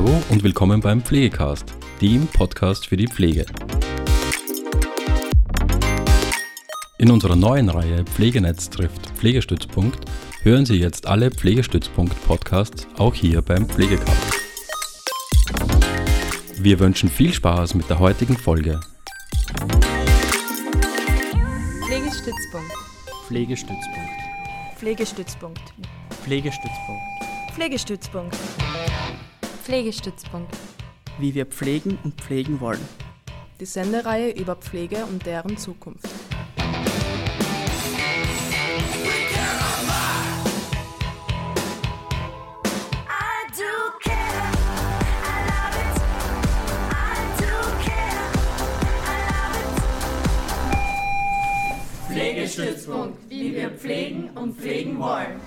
Hallo und willkommen beim Pflegecast, dem Podcast für die Pflege. In unserer neuen Reihe Pflegenetz trifft Pflegestützpunkt hören Sie jetzt alle Pflegestützpunkt-Podcasts auch hier beim Pflegecast. Wir wünschen viel Spaß mit der heutigen Folge. Pflegestützpunkt. Pflegestützpunkt. Pflegestützpunkt. Pflegestützpunkt. Pflegestützpunkt. Pflegestützpunkt. Wie wir pflegen und pflegen wollen. Die Sendereihe über Pflege und deren Zukunft. Pflegestützpunkt, wie wir pflegen und pflegen wollen.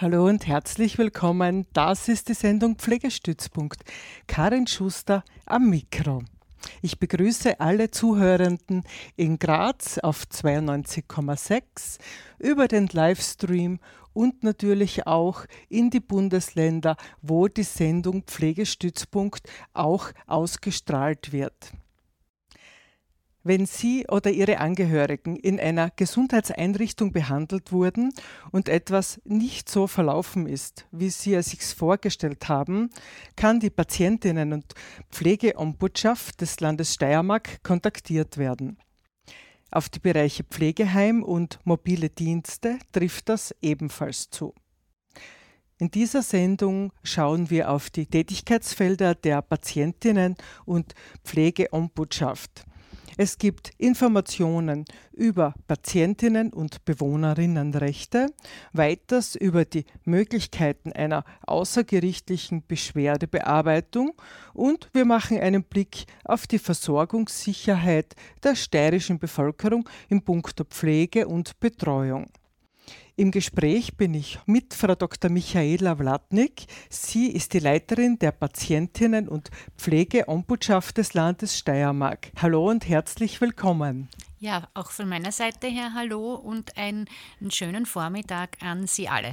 Hallo und herzlich willkommen. Das ist die Sendung Pflegestützpunkt. Karin Schuster am Mikro. Ich begrüße alle Zuhörenden in Graz auf 92,6 über den Livestream und natürlich auch in die Bundesländer, wo die Sendung Pflegestützpunkt auch ausgestrahlt wird. Wenn Sie oder Ihre Angehörigen in einer Gesundheitseinrichtung behandelt wurden und etwas nicht so verlaufen ist, wie Sie es sich vorgestellt haben, kann die Patientinnen- und Pflegeombudschaft des Landes Steiermark kontaktiert werden. Auf die Bereiche Pflegeheim und mobile Dienste trifft das ebenfalls zu. In dieser Sendung schauen wir auf die Tätigkeitsfelder der Patientinnen und Pflegeombudschaft. Es gibt Informationen über Patientinnen und Bewohnerinnenrechte, weiters über die Möglichkeiten einer außergerichtlichen Beschwerdebearbeitung und wir machen einen Blick auf die Versorgungssicherheit der steirischen Bevölkerung im Punkto Pflege und Betreuung. Im Gespräch bin ich mit Frau Dr. Michaela Wlatnik. Sie ist die Leiterin der Patientinnen- und Pflegeombudschaft des Landes Steiermark. Hallo und herzlich willkommen. Ja, auch von meiner Seite her hallo und einen, schönen Vormittag an Sie alle.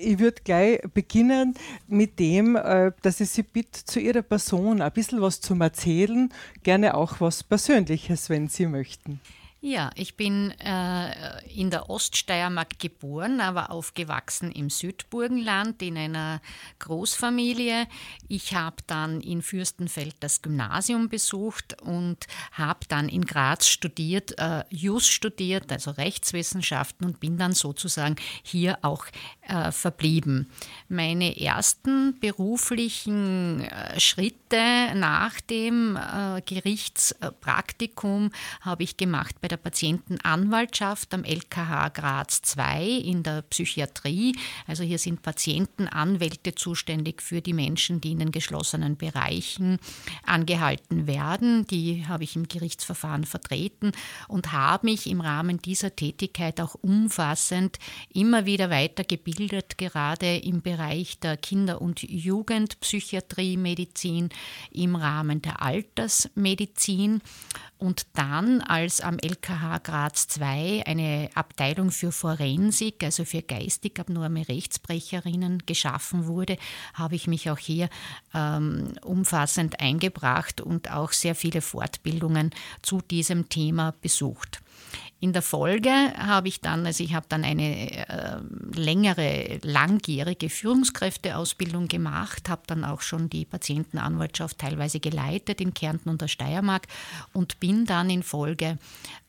Ich würde gleich beginnen mit dem, äh, dass ich Sie bitte, zu Ihrer Person ein bisschen was zum Erzählen, gerne auch was Persönliches, wenn Sie möchten. Ja, ich bin äh, in der Oststeiermark geboren, aber aufgewachsen im Südburgenland in einer Großfamilie. Ich habe dann in Fürstenfeld das Gymnasium besucht und habe dann in Graz studiert, äh, Jus studiert, also Rechtswissenschaften und bin dann sozusagen hier auch äh, verblieben. Meine ersten beruflichen äh, Schritte nach dem äh, Gerichtspraktikum habe ich gemacht bei der Patientenanwaltschaft am LKH Graz II in der Psychiatrie. Also hier sind Patientenanwälte zuständig für die Menschen, die in den geschlossenen Bereichen angehalten werden. Die habe ich im Gerichtsverfahren vertreten und habe mich im Rahmen dieser Tätigkeit auch umfassend immer wieder weitergebildet, gerade im Bereich der Kinder- und Jugendpsychiatrie, Medizin, im Rahmen der Altersmedizin und dann, als am LKH Graz II eine Abteilung für Forensik, also für geistig abnorme Rechtsbrecherinnen geschaffen wurde, habe ich mich auch hier ähm, umfassend eingebracht und auch sehr viele Fortbildungen zu diesem Thema besucht. In der Folge habe ich dann, also ich habe dann eine äh, längere, langjährige Führungskräfteausbildung gemacht, habe dann auch schon die Patientenanwaltschaft teilweise geleitet in Kärnten und der Steiermark und bin dann in Folge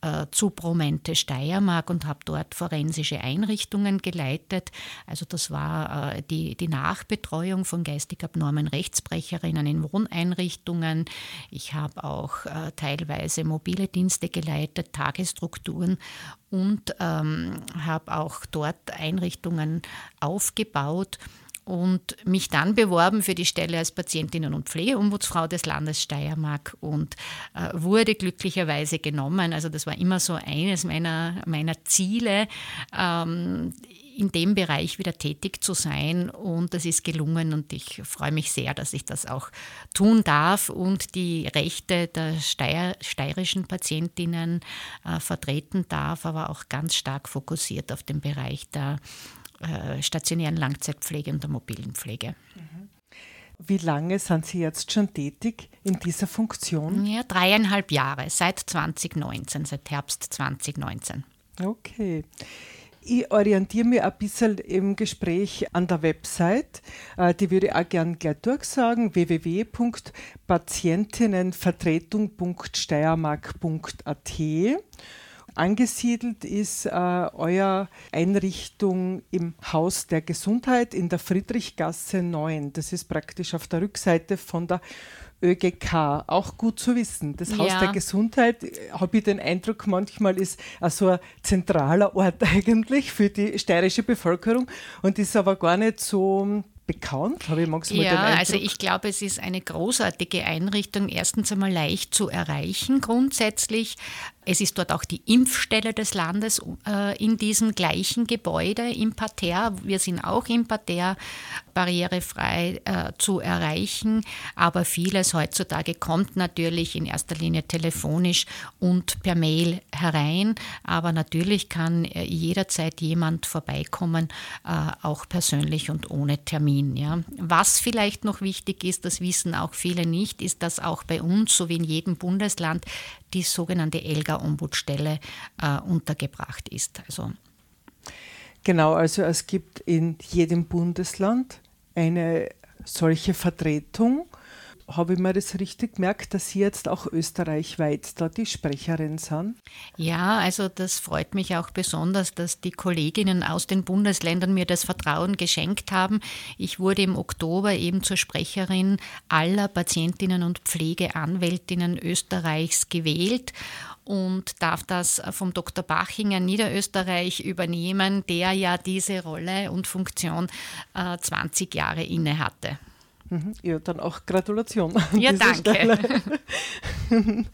äh, zu Promente Steiermark und habe dort forensische Einrichtungen geleitet. Also das war äh, die, die Nachbetreuung von geistig abnormen Rechtsbrecherinnen in Wohneinrichtungen. Ich habe auch äh, teilweise mobile Dienste geleitet, Tagesstrukturen und ähm, habe auch dort Einrichtungen aufgebaut und mich dann beworben für die Stelle als Patientinnen- und Pflegeombudsfrau des Landes Steiermark und äh, wurde glücklicherweise genommen. Also das war immer so eines meiner, meiner Ziele. Ähm, in dem Bereich wieder tätig zu sein und das ist gelungen und ich freue mich sehr, dass ich das auch tun darf und die Rechte der Steier, steirischen Patientinnen äh, vertreten darf, aber auch ganz stark fokussiert auf den Bereich der äh, stationären Langzeitpflege und der mobilen Pflege. Wie lange sind Sie jetzt schon tätig in dieser Funktion? Ja, dreieinhalb Jahre, seit 2019, seit Herbst 2019. Okay. Ich orientiere mich ein bisschen im Gespräch an der Website. Äh, die würde ich auch gerne gleich durchsagen: www.patientinnenvertretung.steiermark.at. Angesiedelt ist äh, euer Einrichtung im Haus der Gesundheit in der Friedrichgasse 9. Das ist praktisch auf der Rückseite von der ÖGK. Auch gut zu wissen. Das Haus Ja. der Gesundheit, äh, habe ich den Eindruck, manchmal ist äh, so ein zentraler Ort eigentlich für die steirische Bevölkerung und ist aber gar nicht so bekannt, habe ich manchmal den Ja, Eindruck. also ich glaube, es ist eine großartige Einrichtung. Erstens einmal leicht zu erreichen grundsätzlich. Es ist dort auch die Impfstelle des Landes äh, in diesem gleichen Gebäude im Parterre. Wir sind auch im Parterre barrierefrei äh, zu erreichen, aber vieles heutzutage kommt natürlich in erster Linie telefonisch und per Mail herein. Aber natürlich kann äh, jederzeit jemand vorbeikommen, äh, auch persönlich und ohne Termin. Ja. Was vielleicht noch wichtig ist, das wissen auch viele nicht, ist, dass auch bei uns, so wie in jedem Bundesland, die sogenannte ELGA-Ombudsstelle äh, untergebracht ist. Also Genau, also es gibt in jedem Bundesland eine solche Vertretung. Habe ich mir das richtig gemerkt, dass Sie jetzt auch österreichweit da die Sprecherin sind? Ja, also das freut mich auch besonders, dass die Kolleginnen aus den Bundesländern mir das Vertrauen geschenkt haben. Ich wurde im Oktober eben zur Sprecherin aller Patientinnen und Pflegeanwältinnen Österreichs gewählt und darf das vom Dr. Bachinger Niederösterreich übernehmen, der ja diese Rolle und Funktion äh, 20 Jahre inne hatte. Mhm. Ja, dann auch Gratulation. Ja, danke.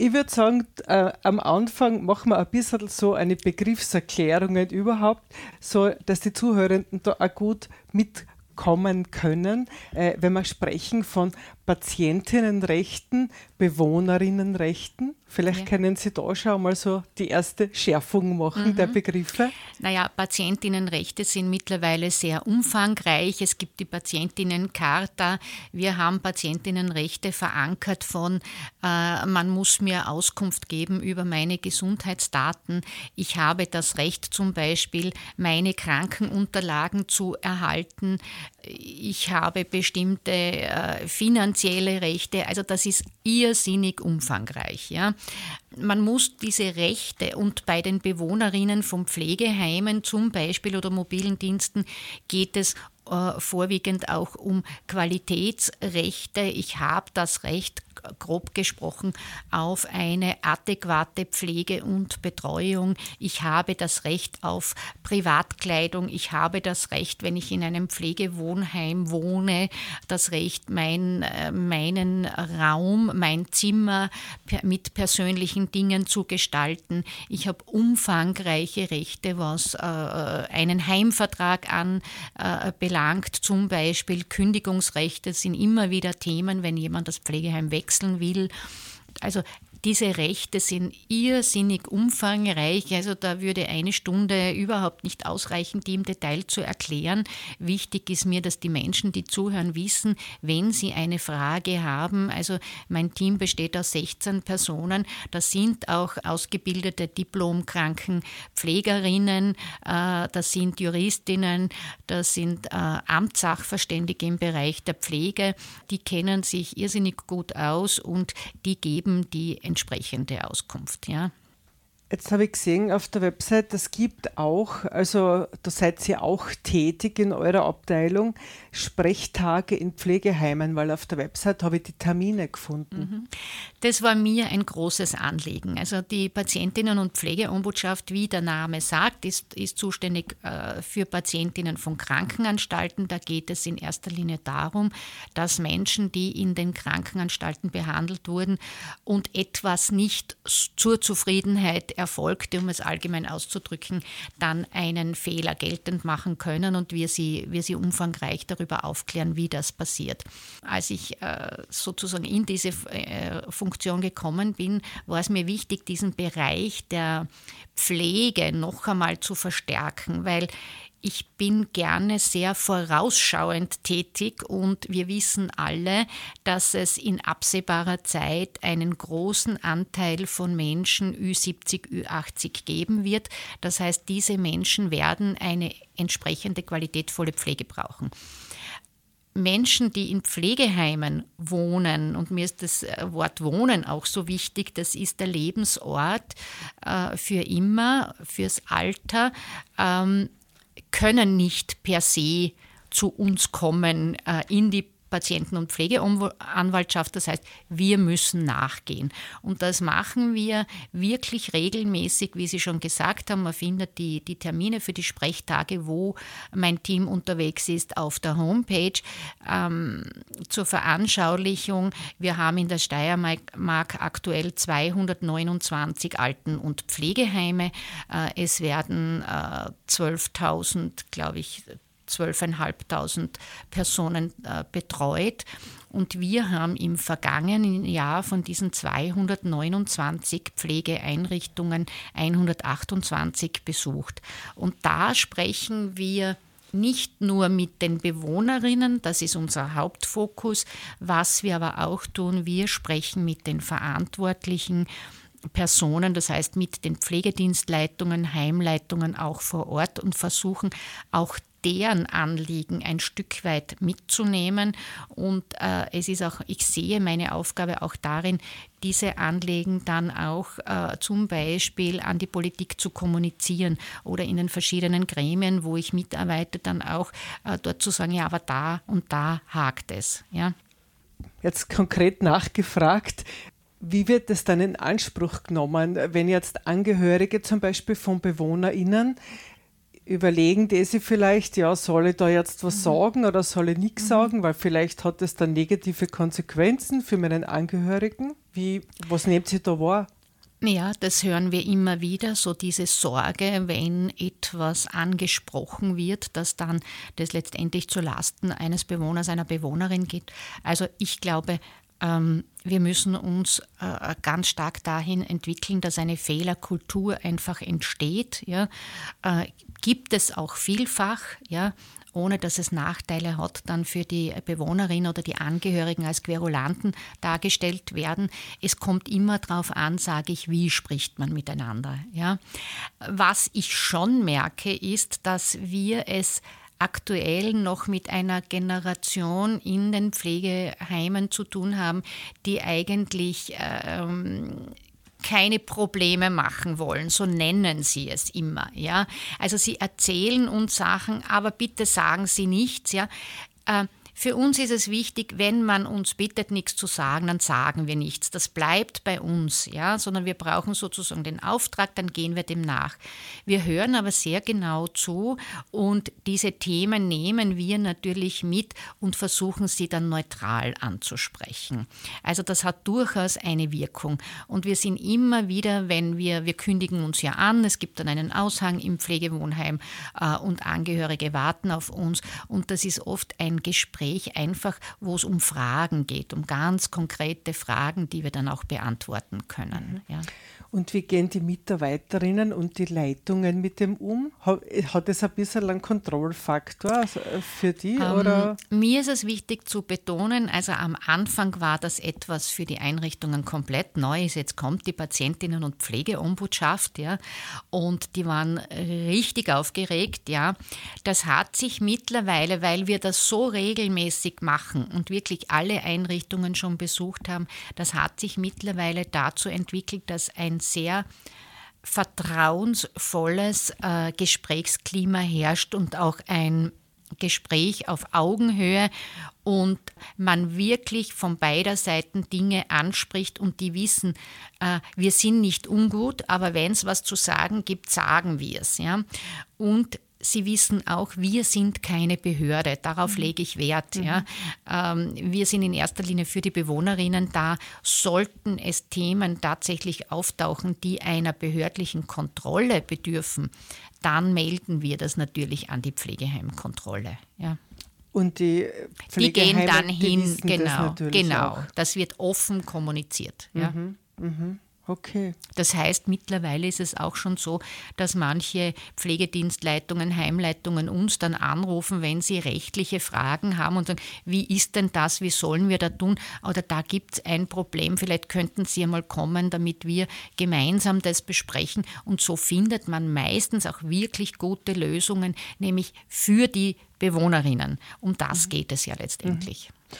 Ich würde sagen, äh, am Anfang machen wir ein bisschen so eine Begriffserklärung überhaupt, so dass die Zuhörenden da auch gut mitkommen können, äh, wenn wir sprechen von Patientinnenrechten, Bewohnerinnenrechten. Vielleicht Ja. können Sie da schon mal so die erste Schärfung machen der Begriffe. Naja, Patientinnenrechte sind mittlerweile sehr umfangreich. Es gibt die Patientинnencharta. Wir haben Patientinnenrechte verankert von, äh, man muss mir Auskunft geben über meine Gesundheitsdaten. Ich habe das Recht zum Beispiel, meine Krankenunterlagen zu erhalten. Ich habe bestimmte äh, finanzielle Rechte. Also das ist irrsinnig umfangreich. Ja. Man muss diese Rechte und bei den Bewohnerinnen von Pflegeheimen zum Beispiel oder mobilen Diensten geht es äh, vorwiegend auch um Qualitätsrechte. Ich habe das Recht, grob gesprochen, auf eine adäquate Pflege und Betreuung. Ich habe das Recht auf Privatkleidung. Ich habe das Recht, wenn ich in einem Pflegewohnheim wohne, das Recht, mein, äh, meinen Raum, mein Zimmer mit persönlichen Dingen zu gestalten. Ich habe umfangreiche Rechte, was äh, einen Heimvertrag anbelangt. Zum Beispiel Kündigungsrechte sind immer wieder Themen, wenn jemand das Pflegeheim wechseln will. Also diese Rechte sind irrsinnig umfangreich. Also da würde eine Stunde überhaupt nicht ausreichen, die im Detail zu erklären. Wichtig ist mir, dass die Menschen, die zuhören, wissen, wenn sie eine Frage haben. Also mein Team besteht aus 16 Personen. Da sind auch ausgebildete Diplom-Krankenpflegerinnen, äh, das sind Juristinnen, das sind äh, Amtssachverständige im Bereich der Pflege. Die kennen sich irrsinnig gut aus und die geben die entsprechende Auskunft. Ja. Jetzt habe ich gesehen auf der Website, es gibt auch, also da seid ihr auch tätig in eurer Abteilung, Sprechtage in Pflegeheimen, weil auf der Website habe ich die Termine gefunden. Das war mir ein großes Anliegen. Also die Patientinnen- und Pflegeombudschaft, wie der Name sagt, ist, ist zuständig äh, für Patientinnen von Krankenanstalten. Da geht es in erster Linie darum, dass Menschen, die in den Krankenanstalten behandelt wurden und etwas nicht zur Zufriedenheit erfolgte, um es allgemein auszudrücken, dann einen Fehler geltend machen können und wir sie, wir sie umfangreich darüber aufklären, wie das passiert. Als ich äh, sozusagen in diese äh, Funktion gekommen bin, war es mir wichtig, diesen Bereich der Pflege noch einmal zu verstärken, weil ich bin gerne sehr vorausschauend tätig und wir wissen alle, dass es in absehbarer Zeit einen großen Anteil von Menschen Ü70, Ü80 geben wird. Das heißt, diese Menschen werden eine entsprechende qualitätvolle Pflege brauchen. Menschen, die in Pflegeheimen wohnen, und mir ist das Wort Wohnen auch so wichtig, das ist der Lebensort äh, für immer, fürs Alter. Ähm, können nicht per se zu uns kommen äh, in die Patienten- und Pflegeanwaltschaft. Das heißt, wir müssen nachgehen. Und das machen wir wirklich regelmäßig, wie Sie schon gesagt haben. Man findet die, die Termine für die Sprechtage, wo mein Team unterwegs ist, auf der Homepage. Ähm, zur Veranschaulichung, wir haben in der Steiermark aktuell 229 Alten- und Pflegeheime. Äh, es werden äh, 12.000, glaube ich, 12.500 Personen äh, betreut. Und wir haben im vergangenen Jahr von diesen 229 Pflegeeinrichtungen 128 besucht. Und da sprechen wir nicht nur mit den Bewohnerinnen, das ist unser Hauptfokus, was wir aber auch tun, wir sprechen mit den Verantwortlichen, Personen, das heißt mit den Pflegedienstleitungen, Heimleitungen auch vor Ort und versuchen auch deren Anliegen ein Stück weit mitzunehmen. Und äh, es ist auch, ich sehe meine Aufgabe auch darin, diese Anliegen dann auch äh, zum Beispiel an die Politik zu kommunizieren oder in den verschiedenen Gremien, wo ich mitarbeite, dann auch äh, dort zu sagen, ja, aber da und da hakt es. Ja. Jetzt konkret nachgefragt, wie wird es dann in Anspruch genommen, wenn jetzt Angehörige zum Beispiel von BewohnerInnen überlegen die sich vielleicht, ja, soll ich da jetzt was mhm. sagen oder soll ich nichts mhm. sagen, weil vielleicht hat es dann negative Konsequenzen für meinen Angehörigen. Wie, was nehmt ihr da wahr? Ja, das hören wir immer wieder, so diese Sorge, wenn etwas angesprochen wird, dass dann das letztendlich zu Lasten eines Bewohners, einer Bewohnerin geht. Also ich glaube, wir müssen uns äh, ganz stark dahin entwickeln, dass eine Fehlerkultur einfach entsteht. Ja. Äh, gibt es auch vielfach, ja, ohne dass es Nachteile hat, dann für die Bewohnerin oder die Angehörigen als Querulanten dargestellt werden. Es kommt immer darauf an, sage ich, wie spricht man miteinander. Ja. Was ich schon merke, ist, dass wir es aktuell noch mit einer Generation in den Pflegeheimen zu tun haben, die eigentlich ähm, keine Probleme machen wollen, so nennen sie es immer, ja. Also sie erzählen uns Sachen, aber bitte sagen sie nichts, ja. Äh, für uns ist es wichtig, wenn man uns bittet, nichts zu sagen, dann sagen wir nichts. Das bleibt bei uns, ja, sondern wir brauchen sozusagen den Auftrag, dann gehen wir dem nach. Wir hören aber sehr genau zu und diese Themen nehmen wir natürlich mit und versuchen sie dann neutral anzusprechen. Also das hat durchaus eine Wirkung und wir sind immer wieder, wenn wir, wir kündigen uns ja an, es gibt dann einen Aushang im Pflegewohnheim äh, und Angehörige warten auf uns und das ist oft ein Gespräch Gespräch einfach, wo es um Fragen geht, um ganz konkrete Fragen, die wir dann auch beantworten können. Ja. Und wie gehen die Mitarbeiterinnen und die Leitungen mit dem um? Hat es ein bisschen einen Kontrollfaktor also, äh, für die? Ähm, oder? Mir ist es wichtig zu betonen, also am Anfang war das etwas für die Einrichtungen komplett neu. Jetzt kommt die Patientinnen- und Pflegeombudschaft, ja, und die waren richtig aufgeregt, ja. Das hat sich mittlerweile, weil wir das so regelmäßig machen und wirklich alle Einrichtungen schon besucht haben, das hat sich mittlerweile dazu entwickelt, dass ein sehr vertrauensvolles äh, Gesprächsklima herrscht und auch ein Gespräch auf Augenhöhe und man wirklich von beider Seiten Dinge anspricht und die wissen, äh, wir sind nicht ungut, aber wenn es was zu sagen gibt, sagen wir es. Ja? Und Sie wissen auch, wir sind keine Behörde. Darauf mhm. lege ich Wert. Mhm. Ja. Ähm, wir sind in erster Linie für die Bewohnerinnen da. Sollten es Themen tatsächlich auftauchen, die einer behördlichen Kontrolle bedürfen, dann melden wir das natürlich an die Pflegeheimkontrolle. Ja. Und die die gehen dann hin, genau, das genau. Auch. Das wird offen kommuniziert. Ja. Mhm, mh. Okay. Das heißt, mittlerweile ist es auch schon so, dass manche Pflegedienstleitungen, Heimleitungen uns dann anrufen, wenn sie rechtliche Fragen haben und sagen, wie ist denn das, wie sollen wir da tun? Oder da gibt es ein Problem, vielleicht könnten Sie einmal kommen, damit wir gemeinsam das besprechen. Und so findet man meistens auch wirklich gute Lösungen, nämlich für die Bewohnerinnen. Um das mhm. geht es ja letztendlich. Mhm.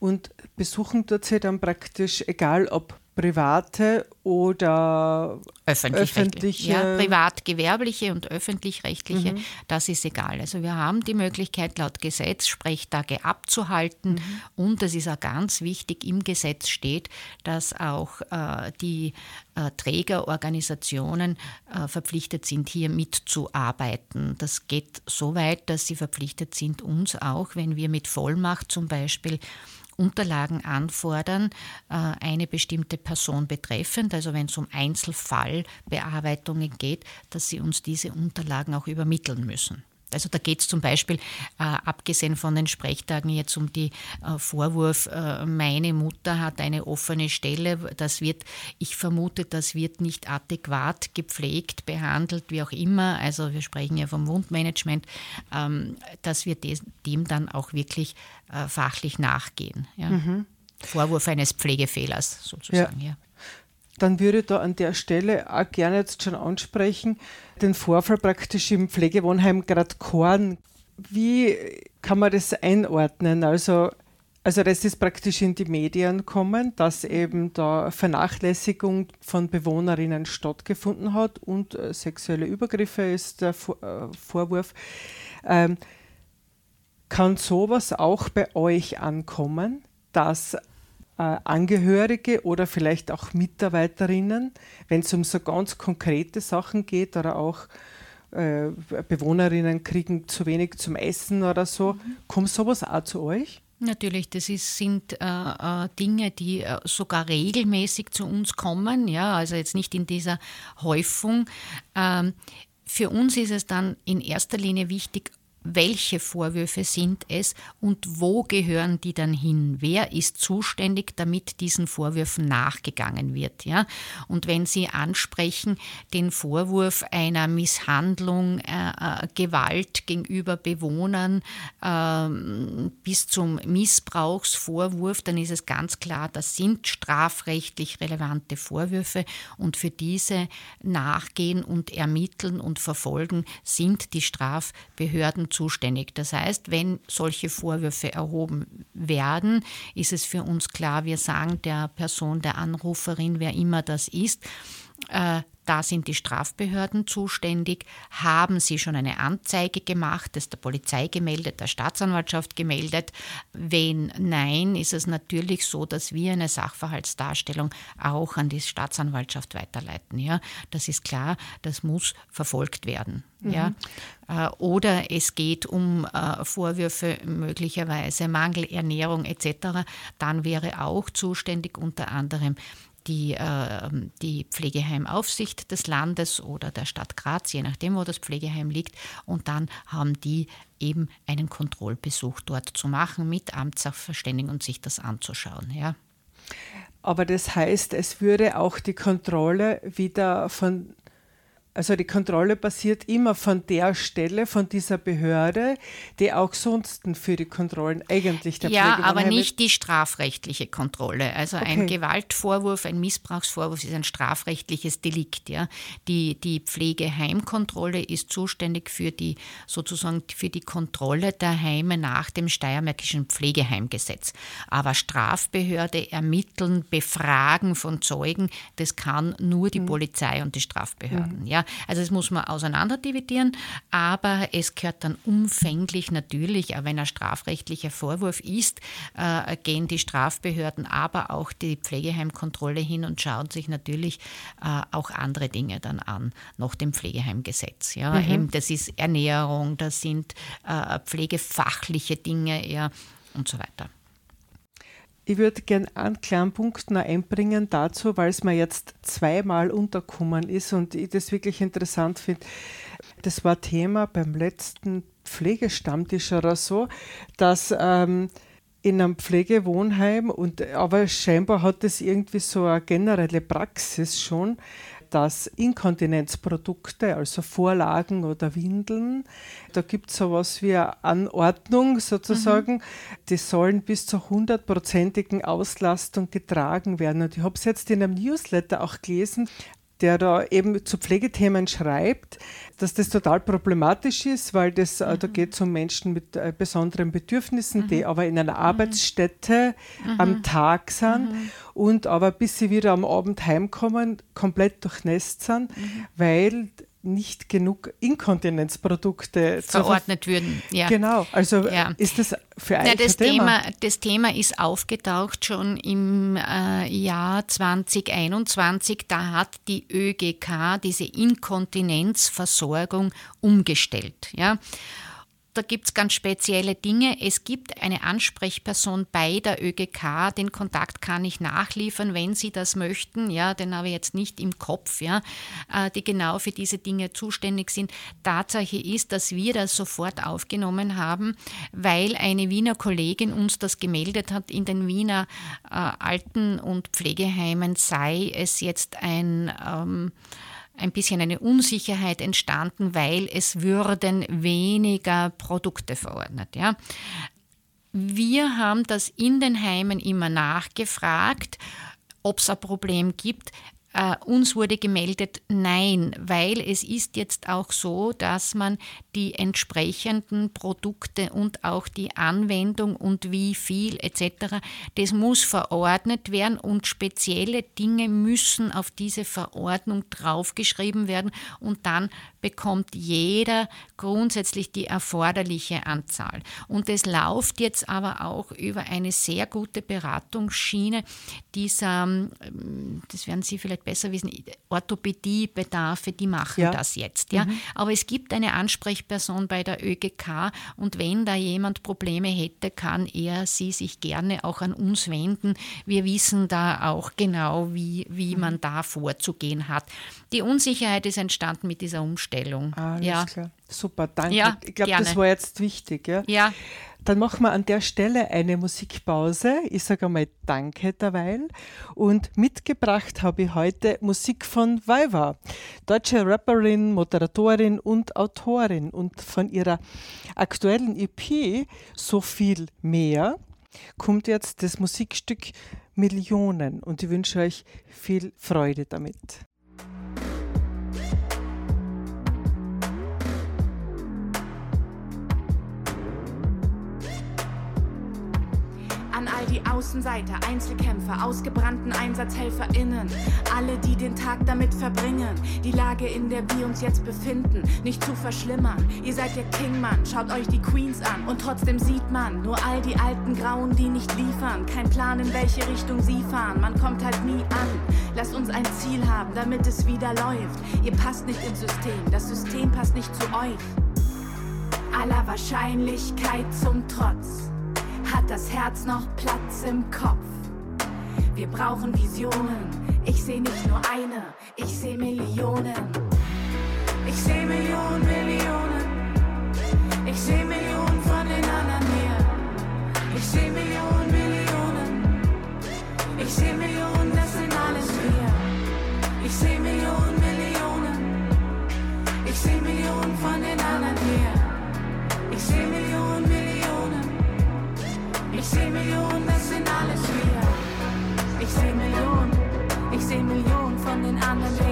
Und besuchen dort Sie dann praktisch, egal ob private oder öffentlich öffentliche? Ja, privat-gewerbliche und öffentlich-rechtliche, mhm. das ist egal. Also wir haben die Möglichkeit, laut Gesetz Sprechtage abzuhalten mhm. und es ist auch ganz wichtig, im Gesetz steht, dass auch äh, die äh, Trägerorganisationen äh, verpflichtet sind, hier mitzuarbeiten. Das geht so weit, dass sie verpflichtet sind, uns auch, wenn wir mit Vollmacht zum Beispiel Unterlagen anfordern, äh, eine bestimmte Person betreffend, also wenn es um Einzelfallbearbeitungen geht, dass sie uns diese Unterlagen auch übermitteln müssen. Also da geht es zum Beispiel, äh, abgesehen von den Sprechtagen, jetzt um die äh, Vorwurf, äh, meine Mutter hat eine offene Stelle. Das wird, ich vermute, das wird nicht adäquat gepflegt, behandelt, wie auch immer. Also wir sprechen ja vom Wundmanagement, ähm, dass wir des, dem dann auch wirklich äh, fachlich nachgehen. Ja. Mhm. Vorwurf eines Pflegefehlers sozusagen. Ja. ja dann würde ich da an der Stelle auch gerne jetzt schon ansprechen, den Vorfall praktisch im Pflegewohnheim Grad Korn. Wie kann man das einordnen? Also, also das ist praktisch in die Medien kommen, dass eben da Vernachlässigung von Bewohnerinnen stattgefunden hat und äh, sexuelle Übergriffe ist der äh, Vorwurf. Ähm, kann sowas auch bei euch ankommen, dass Angehörige oder vielleicht auch Mitarbeiterinnen, wenn es um so ganz konkrete Sachen geht oder auch äh, Bewohnerinnen kriegen zu wenig zum Essen oder so. Mhm. Kommt sowas auch zu euch? Natürlich, das ist, sind äh, äh Dinge, die äh, sogar regelmäßig zu uns kommen, ja, also jetzt nicht in dieser Häufung. Ähm, für uns ist es dann in erster Linie wichtig, welche Vorwürfe sind es und wo gehören die dann hin? Wer ist zuständig, damit diesen Vorwürfen nachgegangen wird? Ja? Und wenn Sie ansprechen den Vorwurf einer Misshandlung, äh, äh Gewalt gegenüber Bewohnern äh, bis zum Missbrauchsvorwurf, dann ist es ganz klar, das sind strafrechtlich relevante Vorwürfe und für diese nachgehen und ermitteln und verfolgen sind die Strafbehörden zuständig. Das heißt, wenn solche Vorwürfe erhoben werden, ist es für uns klar, wir sagen der Person, der Anruferin, wer immer das ist, äh, da sind die Strafbehörden zuständig. Haben sie schon eine Anzeige gemacht, das der Polizei gemeldet, der Staatsanwaltschaft gemeldet? Wenn nein, ist es natürlich so, dass wir eine Sachverhaltsdarstellung auch an die Staatsanwaltschaft weiterleiten. Ja, das ist klar, das muss verfolgt werden. Mhm. Ja, äh, oder es geht um äh, Vorwürfe möglicherweise Mangelernährung etc. Dann wäre auch zuständig unter anderem die, äh, die Pflegeheimaufsicht des Landes oder der Stadt Graz, je nachdem, wo das Pflegeheim liegt. Und dann haben die eben einen Kontrollbesuch dort zu machen mit Amtssachverständigen und sich das anzuschauen. Ja. Aber das heißt, es würde auch die Kontrolle wieder von also die Kontrolle passiert immer von der Stelle, von dieser Behörde, die auch sonst für die Kontrollen eigentlich der Ja, aber nicht die strafrechtliche Kontrolle. Also okay. ein Gewaltvorwurf, ein Missbrauchsvorwurf ist ein strafrechtliches Delikt. Ja. Die, die Pflegeheimkontrolle ist zuständig für die sozusagen für die Kontrolle der Heime nach dem Steiermärkischen Pflegeheimgesetz. Aber Strafbehörde ermitteln, befragen von Zeugen, das kann nur die hm. Polizei und die Strafbehörden. Hm. Ja. Ja, also das muss man auseinanderdividieren, aber es gehört dann umfänglich natürlich, wenn ein strafrechtlicher Vorwurf ist, äh, gehen die Strafbehörden, aber auch die Pflegeheimkontrolle hin und schauen sich natürlich äh, auch andere Dinge dann an, nach dem Pflegeheimgesetz. Ja, mhm. Eben, das ist Ernährung, das sind äh, pflegefachliche Dinge ja, und so weiter. Ich würde gerne einen kleinen Punkt noch einbringen dazu, weil es mir jetzt zweimal unterkommen ist und ich das wirklich interessant finde. Das war Thema beim letzten Pflegestammtisch oder so, dass ähm, in einem Pflegewohnheim und aber scheinbar hat es irgendwie so eine generelle Praxis schon, dass Inkontinenzprodukte, also Vorlagen oder Windeln, da gibt es sowas wie eine Anordnung sozusagen, mhm. die sollen bis zur hundertprozentigen Auslastung getragen werden. Und ich habe es jetzt in einem Newsletter auch gelesen, der da eben zu Pflegethemen schreibt, dass das total problematisch ist, weil das, mhm. da geht es um Menschen mit äh, besonderen Bedürfnissen, mhm. die aber in einer Arbeitsstätte mhm. am Tag sind mhm. und aber bis sie wieder am Abend heimkommen, komplett durchnässt sind, mhm. weil nicht genug Inkontinenzprodukte verordnet würden. Ja. Genau, also ja. ist das für ein das Thema? Thema? Das Thema ist aufgetaucht schon im äh, Jahr 2021. Da hat die ÖGK diese Inkontinenzversorgung umgestellt. Ja da gibt es ganz spezielle Dinge. Es gibt eine Ansprechperson bei der ÖGK, den Kontakt kann ich nachliefern, wenn Sie das möchten. Ja, den habe ich jetzt nicht im Kopf, ja, äh, die genau für diese Dinge zuständig sind. Tatsache ist, dass wir das sofort aufgenommen haben, weil eine Wiener Kollegin uns das gemeldet hat. In den Wiener äh, Alten- und Pflegeheimen sei es jetzt ein ähm, ein bisschen eine Unsicherheit entstanden, weil es würden weniger Produkte verordnet. Ja. Wir haben das in den Heimen immer nachgefragt, ob es ein Problem gibt. Uh, uns wurde gemeldet, nein, weil es ist jetzt auch so, dass man die entsprechenden Produkte und auch die Anwendung und wie viel etc., das muss verordnet werden und spezielle Dinge müssen auf diese Verordnung draufgeschrieben werden und dann bekommt jeder grundsätzlich die erforderliche Anzahl. Und es läuft jetzt aber auch über eine sehr gute Beratungsschiene dieser, ähm, das werden Sie vielleicht besser wissen, Orthopädiebedarfe, die machen ja. das jetzt. Ja? Mhm. Aber es gibt eine Ansprechperson bei der ÖGK und wenn da jemand Probleme hätte, kann er sie sich gerne auch an uns wenden. Wir wissen da auch genau, wie, wie mhm. man da vorzugehen hat. Die Unsicherheit ist entstanden mit dieser Umstellung. Alles ja. klar. Super, danke. Ja, ich glaube, das war jetzt wichtig. Ja? ja. Dann machen wir an der Stelle eine Musikpause. Ich sage einmal Danke derweil. Und mitgebracht habe ich heute Musik von Viva, deutsche Rapperin, Moderatorin und Autorin. Und von ihrer aktuellen EP So viel mehr kommt jetzt das Musikstück Millionen. Und ich wünsche euch viel Freude damit. Die Außenseiter, Einzelkämpfer, ausgebrannten EinsatzhelferInnen, alle, die den Tag damit verbringen, die Lage, in der wir uns jetzt befinden, nicht zu verschlimmern. Ihr seid der Kingmann, schaut euch die Queens an und trotzdem sieht man nur all die alten Grauen, die nicht liefern. Kein Plan, in welche Richtung sie fahren, man kommt halt nie an. Lasst uns ein Ziel haben, damit es wieder läuft. Ihr passt nicht ins System, das System passt nicht zu euch. Aller Wahrscheinlichkeit zum Trotz hat das Herz noch Platz im Kopf. Wir brauchen Visionen. Ich sehe nicht nur eine, ich sehe Millionen. Ich sehe Millionen, Millionen. Ich sehe Millionen von den anderen hier. Ich sehe Millionen, Millionen. Ich sehe Millionen, Millionen, das sind alles wir. Ich seh Millionen, ich seh Millionen von den anderen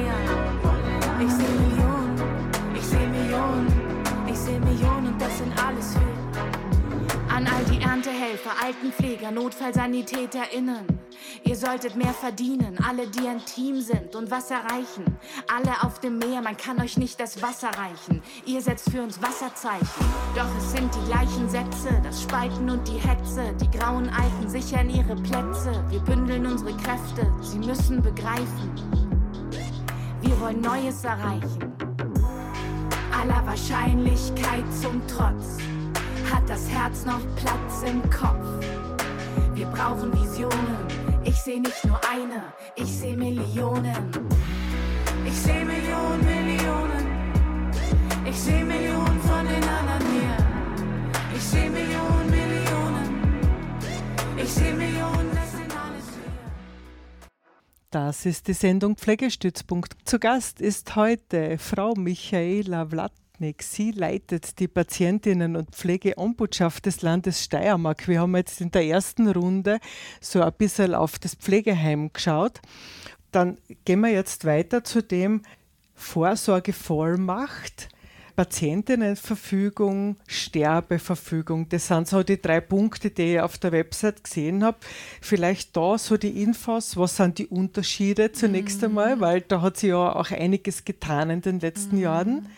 Erntehelfer, Altenpfleger, NotfallsanitäterInnen. Ihr solltet mehr verdienen, alle, die ein Team sind und was erreichen. Alle auf dem Meer, man kann euch nicht das Wasser reichen. Ihr setzt für uns Wasserzeichen. Doch es sind die gleichen Sätze, das Spalten und die Hetze. Die grauen Alten sichern ihre Plätze. Wir bündeln unsere Kräfte, sie müssen begreifen. Wir wollen Neues erreichen. Aller Wahrscheinlichkeit zum Trotz hat das Herz noch Platz im Kopf. Wir brauchen Visionen. Ich sehe nicht nur eine, ich sehe Millionen. Ich sehe Millionen, Millionen. Ich sehe Millionen von den anderen hier. Ich sehe Millionen, Millionen. Ich sehe Millionen, das sind alles wir. Das ist die Sendung Pflegestützpunkt. Zu Gast ist heute Frau Michaela Vlatt. Sie leitet die Patientinnen- und Pflegeombudschaft des Landes Steiermark. Wir haben jetzt in der ersten Runde so ein bisschen auf das Pflegeheim geschaut. Dann gehen wir jetzt weiter zu dem Vorsorgevollmacht. Patientinnenverfügung, Sterbeverfügung. Das sind so die drei Punkte, die ich auf der Website gesehen habe. Vielleicht da so die Infos, was sind die Unterschiede zunächst mhm. einmal, weil da hat sich ja auch einiges getan in den letzten mhm. Jahren.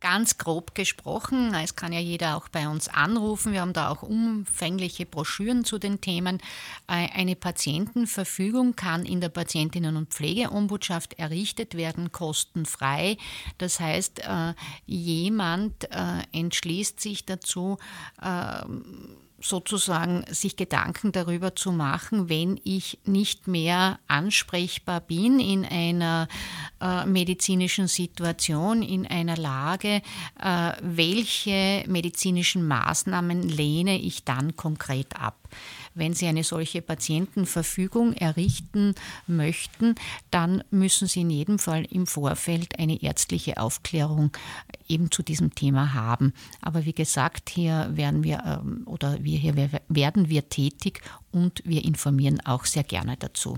Ganz grob gesprochen, es kann ja jeder auch bei uns anrufen. Wir haben da auch umfängliche Broschüren zu den Themen. Äh, eine Patientenverfügung kann in der Patientinnen- und Pflegeombudschaft errichtet werden, kostenfrei. Das heißt, äh, jemand äh, entschließt sich dazu, sozusagen sich Gedanken darüber zu machen, wenn ich nicht mehr ansprechbar bin in einer äh, medizinischen Situation, in einer Lage, äh, welche medizinischen Maßnahmen lehne ich dann konkret ab. Wenn Sie eine solche Patientenverfügung errichten möchten, dann müssen Sie in jedem Fall im Vorfeld eine ärztliche Aufklärung eben zu diesem Thema haben. Aber wie gesagt, hier werden wir ähm, oder wir hier werden wir tätig und wir informieren auch sehr gerne dazu.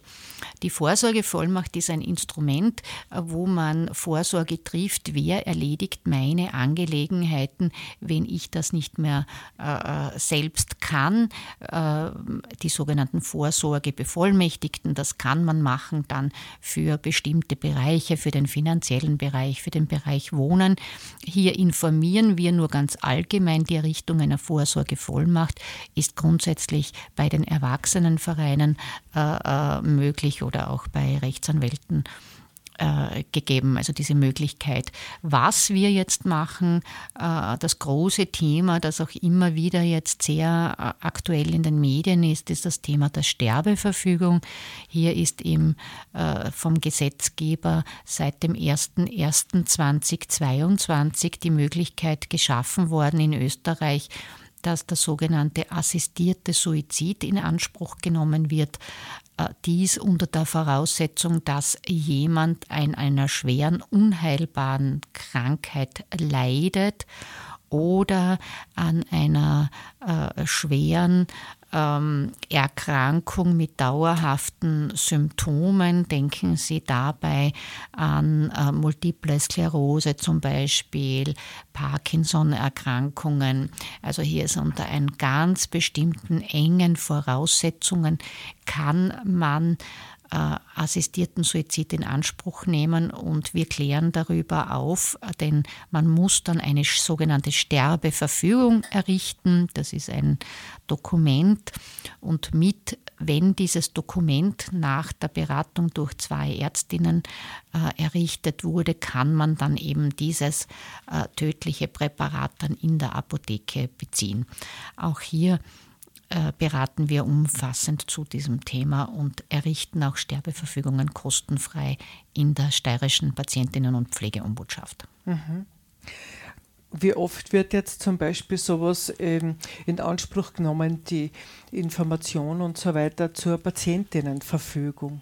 Die Vorsorgevollmacht ist ein Instrument, wo man Vorsorge trifft, wer erledigt meine Angelegenheiten, wenn ich das nicht mehr äh, selbst kann. Äh, die sogenannten Vorsorgebevollmächtigten, das kann man machen dann für bestimmte Bereiche, für den finanziellen Bereich, für den Bereich Wohnen. Hier informieren wir nur ganz allgemein, die Errichtung einer Vorsorgevollmacht ist grundsätzlich bei den Erwachsenen Erwachsenenvereinen äh, äh, möglich oder auch bei Rechtsanwälten äh, gegeben, also diese Möglichkeit. Was wir jetzt machen, äh, das große Thema, das auch immer wieder jetzt sehr aktuell in den Medien ist, ist das Thema der Sterbeverfügung. Hier ist eben vom Gesetzgeber seit dem 01.01.2022 die Möglichkeit geschaffen worden in Österreich, dass der sogenannte assistierte Suizid in Anspruch genommen wird. Äh, dies unter der Voraussetzung, dass jemand an einer schweren, unheilbaren Krankheit leidet oder an einer äh, schweren ähm, Erkrankung mit dauerhaften Symptomen. Denken Sie dabei an äh, Multiple Sklerose zum Beispiel, Parkinson-Erkrankungen. Also hier ist unter einen ganz bestimmten engen Voraussetzungen kann man äh, assistierten Suizid in Anspruch nehmen und wir klären darüber auf, denn man muss dann eine sogenannte Sterbeverfügung errichten. Das ist ein Dokument und mit, wenn dieses Dokument nach der Beratung durch zwei Ärztinnen äh, errichtet wurde, kann man dann eben dieses äh, tödliche Präparat dann in der Apotheke beziehen. Auch hier äh, beraten wir umfassend zu diesem Thema und errichten auch Sterbeverfügungen kostenfrei in der steirischen Patientinnen- und Pflegeombudschaft. Mhm. Wie oft wird jetzt zum Beispiel sowas ähm, in Anspruch genommen, die Information und so weiter zur Patientinnenverfügung?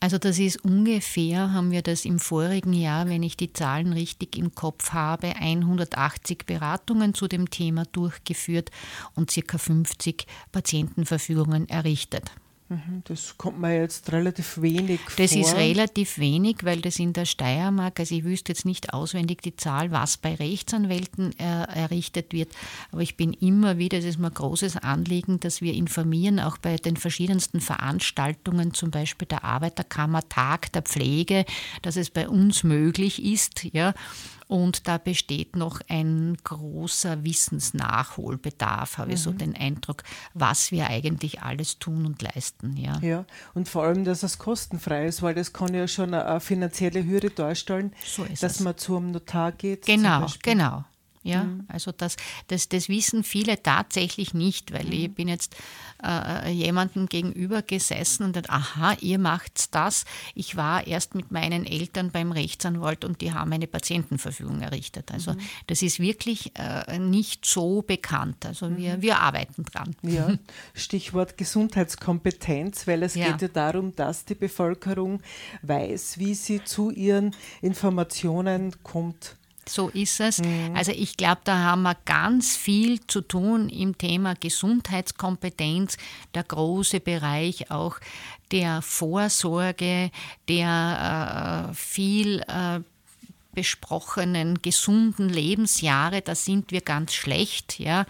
Also das ist ungefähr, haben wir das im vorigen Jahr, wenn ich die Zahlen richtig im Kopf habe, 180 Beratungen zu dem Thema durchgeführt und ca. 50 Patientenverfügungen errichtet. Mhm, das kommt mir jetzt relativ wenig das vor. ist relativ wenig, weil das in der Steiermark, also ich wüsste jetzt nicht auswendig die Zahl, was bei Rechtsanwälten äh, errichtet wird, aber ich bin immer wieder, das ist mir ein großes Anliegen, dass wir informieren, auch bei den verschiedensten Veranstaltungen, zum Beispiel der Arbeiterkammer, Tag der Pflege, dass es bei uns möglich ist, ja, und da besteht noch ein großer Wissensnachholbedarf, habe mhm. ich so mhm. den Eindruck, was wir eigentlich alles tun und leisten. Ja, ja und vor allem, dass es kostenfrei ist, weil das kann ja schon eine finanzielle Hürde darstellen, so dass es. man zu einem Notar geht. Genau, genau. Ja, mhm. also das, das, das wissen viele tatsächlich nicht, weil mhm. ich bin jetzt äh, jemandem gegenüber gesessen und dann, aha, ihr macht das. Ich war erst mit meinen Eltern beim Rechtsanwalt und die haben eine Patientenverfügung errichtet. Also mhm. das ist wirklich äh, nicht so bekannt. Also wir, mhm. wir arbeiten dran. Ja, Stichwort Gesundheitskompetenz, weil es ja. geht ja darum, dass die Bevölkerung weiß, wie sie zu ihren Informationen kommt. So ist es. Mhm. Also ich glaube, da haben wir ganz viel zu tun im Thema Gesundheitskompetenz, der große Bereich auch der Vorsorge, der äh, viel äh, besprochenen gesunden Lebensjahre, da sind wir ganz schlecht, ja.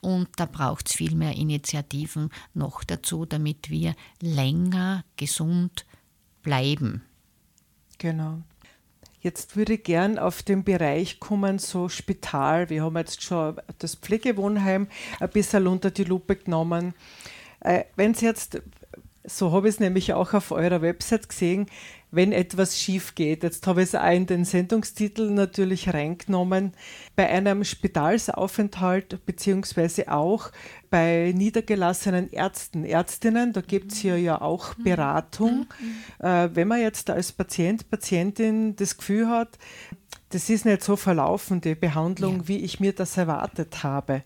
Und da braucht es viel mehr Initiativen noch dazu, damit wir länger gesund bleiben. Genau. Jetzt würde ich gern auf den Bereich kommen, so Spital. Wir haben jetzt schon das Pflegewohnheim ein bisschen unter die Lupe genommen. Äh, Wenn es jetzt, so habe ich es nämlich auch auf eurer Website gesehen, wenn etwas schief geht. Jetzt habe ich es auch in den Sendungstitel natürlich reingenommen. Bei einem Spitalsaufenthalt beziehungsweise auch bei niedergelassenen Ärzten, Ärztinnen, da gibt es ja, ja auch mhm. Beratung. Mhm. Äh, wenn man jetzt als Patient, Patientin das Gefühl hat, das ist nicht so verlaufen, die Behandlung, ja. wie ich mir das erwartet habe.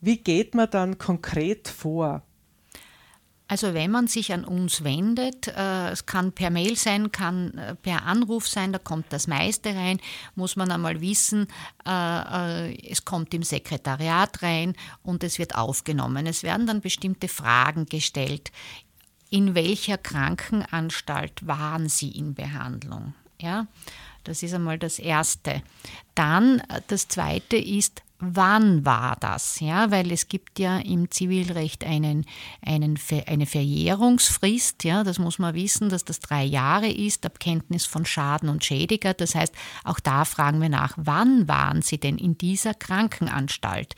Wie geht man dann konkret vor? Also wenn man sich an uns wendet, äh, es kann per Mail sein, kann äh, per Anruf sein, da kommt das meiste rein, muss man einmal wissen, äh, es kommt im Sekretariat rein und es wird aufgenommen. Es werden dann bestimmte Fragen gestellt. In welcher Krankenanstalt waren Sie in Behandlung? Ja, das ist einmal das Erste. Dann das Zweite ist, wann war das? Ja, weil es gibt ja im Zivilrecht einen, einen, eine Verjährungsfrist. Ja, das muss man wissen, dass das drei Jahre ist, ab Kenntnis von Schaden und Schädiger. Das heißt, auch da fragen wir nach, wann waren Sie denn in dieser Krankenanstalt?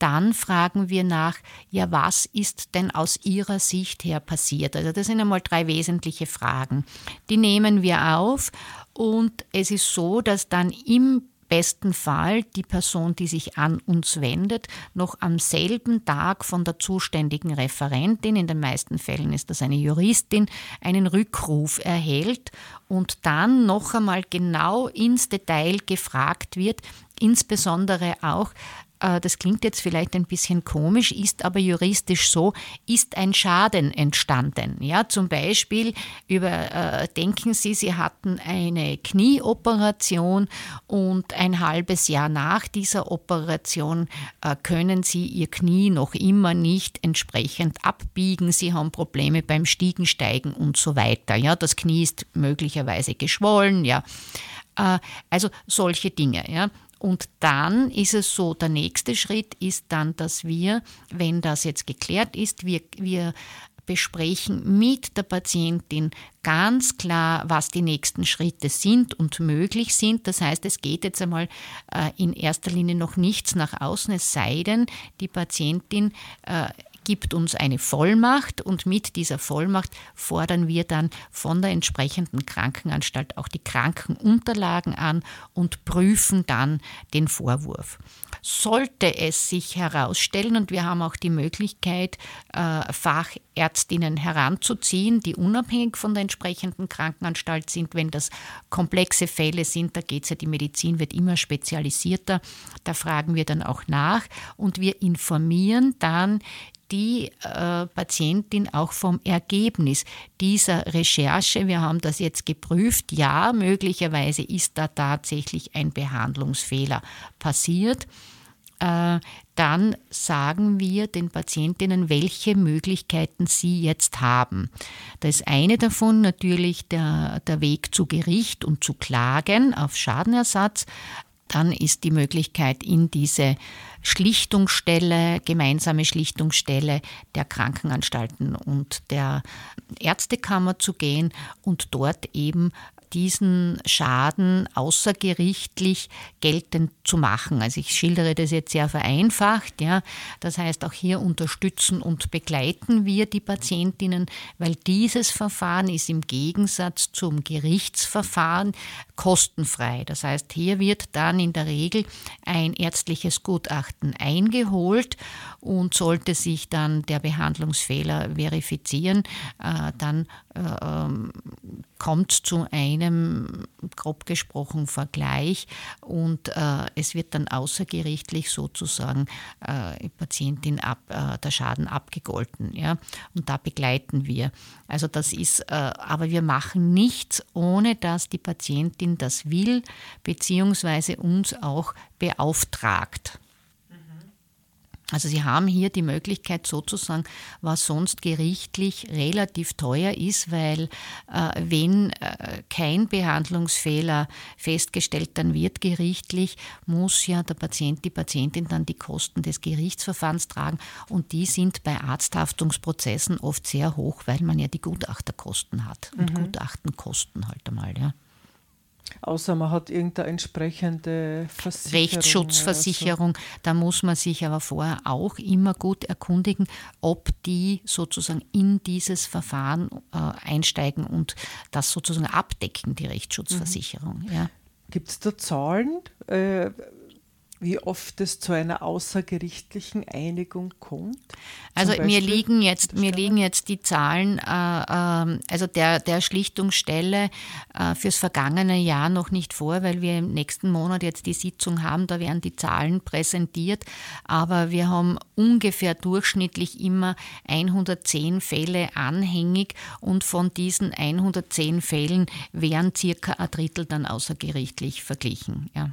Dann fragen wir nach, ja, was ist denn aus Ihrer Sicht her passiert? Also das sind einmal drei wesentliche Fragen. Die nehmen wir auf und es ist so, dass dann im besten Fall die Person, die sich an uns wendet, noch am selben Tag von der zuständigen Referentin, in den meisten Fällen ist das eine Juristin, einen Rückruf erhält und dann noch einmal genau ins Detail gefragt wird, insbesondere auch, das klingt jetzt vielleicht ein bisschen komisch, ist aber juristisch so, ist ein Schaden entstanden. Ja, zum Beispiel äh, denken Sie, Sie hatten eine Knieoperation und ein halbes Jahr nach dieser Operation äh, können Sie Ihr Knie noch immer nicht entsprechend abbiegen. Sie haben Probleme beim Stiegensteigen und so weiter. Ja, das Knie ist möglicherweise geschwollen. Ja, äh, also solche Dinge. Ja. Und dann ist es so, der nächste Schritt ist dann, dass wir, wenn das jetzt geklärt ist, wir, wir besprechen mit der Patientin ganz klar, was die nächsten Schritte sind und möglich sind. Das heißt, es geht jetzt einmal äh, in erster Linie noch nichts nach außen, es sei denn, die Patientin äh, gibt uns eine Vollmacht und mit dieser Vollmacht fordern wir dann von der entsprechenden Krankenanstalt auch die Krankenunterlagen an und prüfen dann den Vorwurf. Sollte es sich herausstellen, und wir haben auch die Möglichkeit, äh, Fachärztinnen heranzuziehen, die unabhängig von der entsprechenden Krankenanstalt sind, wenn das komplexe Fälle sind, da geht es ja, die Medizin wird immer spezialisierter, da fragen wir dann auch nach und wir informieren dann die äh, Patientin auch vom Ergebnis dieser Recherche. Wir haben das jetzt geprüft. Ja, möglicherweise ist da tatsächlich ein Behandlungsfehler passiert. äh, dann sagen wir den Patientinnen, welche Möglichkeiten sie jetzt haben. Da ist eine davon natürlich der, der Weg zu Gericht und zu klagen auf Schadenersatz. Dann ist die Möglichkeit in diese Schlichtungsstelle, gemeinsame Schlichtungsstelle der Krankenanstalten und der Ärztekammer zu gehen und dort eben diesen Schaden außergerichtlich geltend zu machen. Also ich schildere das jetzt sehr vereinfacht. Ja. Das heißt, auch hier unterstützen und begleiten wir die Patientinnen, weil dieses Verfahren ist im Gegensatz zum Gerichtsverfahren kostenfrei. Das heißt, hier wird dann in der Regel ein ärztliches Gutachten eingeholt und sollte sich dann der Behandlungsfehler verifizieren, äh, dann äh, ähm, kommt zu einem, grob gesprochen, Vergleich und äh, es wird dann außergerichtlich sozusagen äh, Patientin ab, äh, der Schaden abgegolten. Ja? Und da begleiten wir. Also das ist, äh, aber wir machen nichts, ohne dass die Patientin das will, beziehungsweise uns auch beauftragt. Also Sie haben hier die Möglichkeit sozusagen, was sonst gerichtlich relativ teuer ist, weil äh, wenn äh, kein Behandlungsfehler festgestellt dann wird gerichtlich, muss ja der Patient, die Patientin dann die Kosten des Gerichtsverfahrens tragen und die sind bei Arzthaftungsprozessen oft sehr hoch, weil man ja die Gutachterkosten hat und mhm. Gutachtenkosten halt einmal, ja. Außer man hat irgendeine entsprechende Versicherung. Rechtsschutzversicherung. So. Da muss man sich aber vorher auch immer gut erkundigen, ob die sozusagen in dieses Verfahren äh, einsteigen und das sozusagen abdecken, die Rechtsschutzversicherung. Mhm. Ja. Gibt es da Zahlen? Äh, wie oft es zu einer außergerichtlichen Einigung kommt? Also mir liegen jetzt mir liegen jetzt die Zahlen, äh, äh, also der der Schlichtungsstelle äh, fürs vergangene Jahr noch nicht vor, weil wir im nächsten Monat jetzt die Sitzung haben. Da werden die Zahlen präsentiert, aber wir haben ungefähr durchschnittlich immer 110 Fälle anhängig und von diesen 110 Fällen werden circa ein Drittel dann außergerichtlich verglichen. Ja.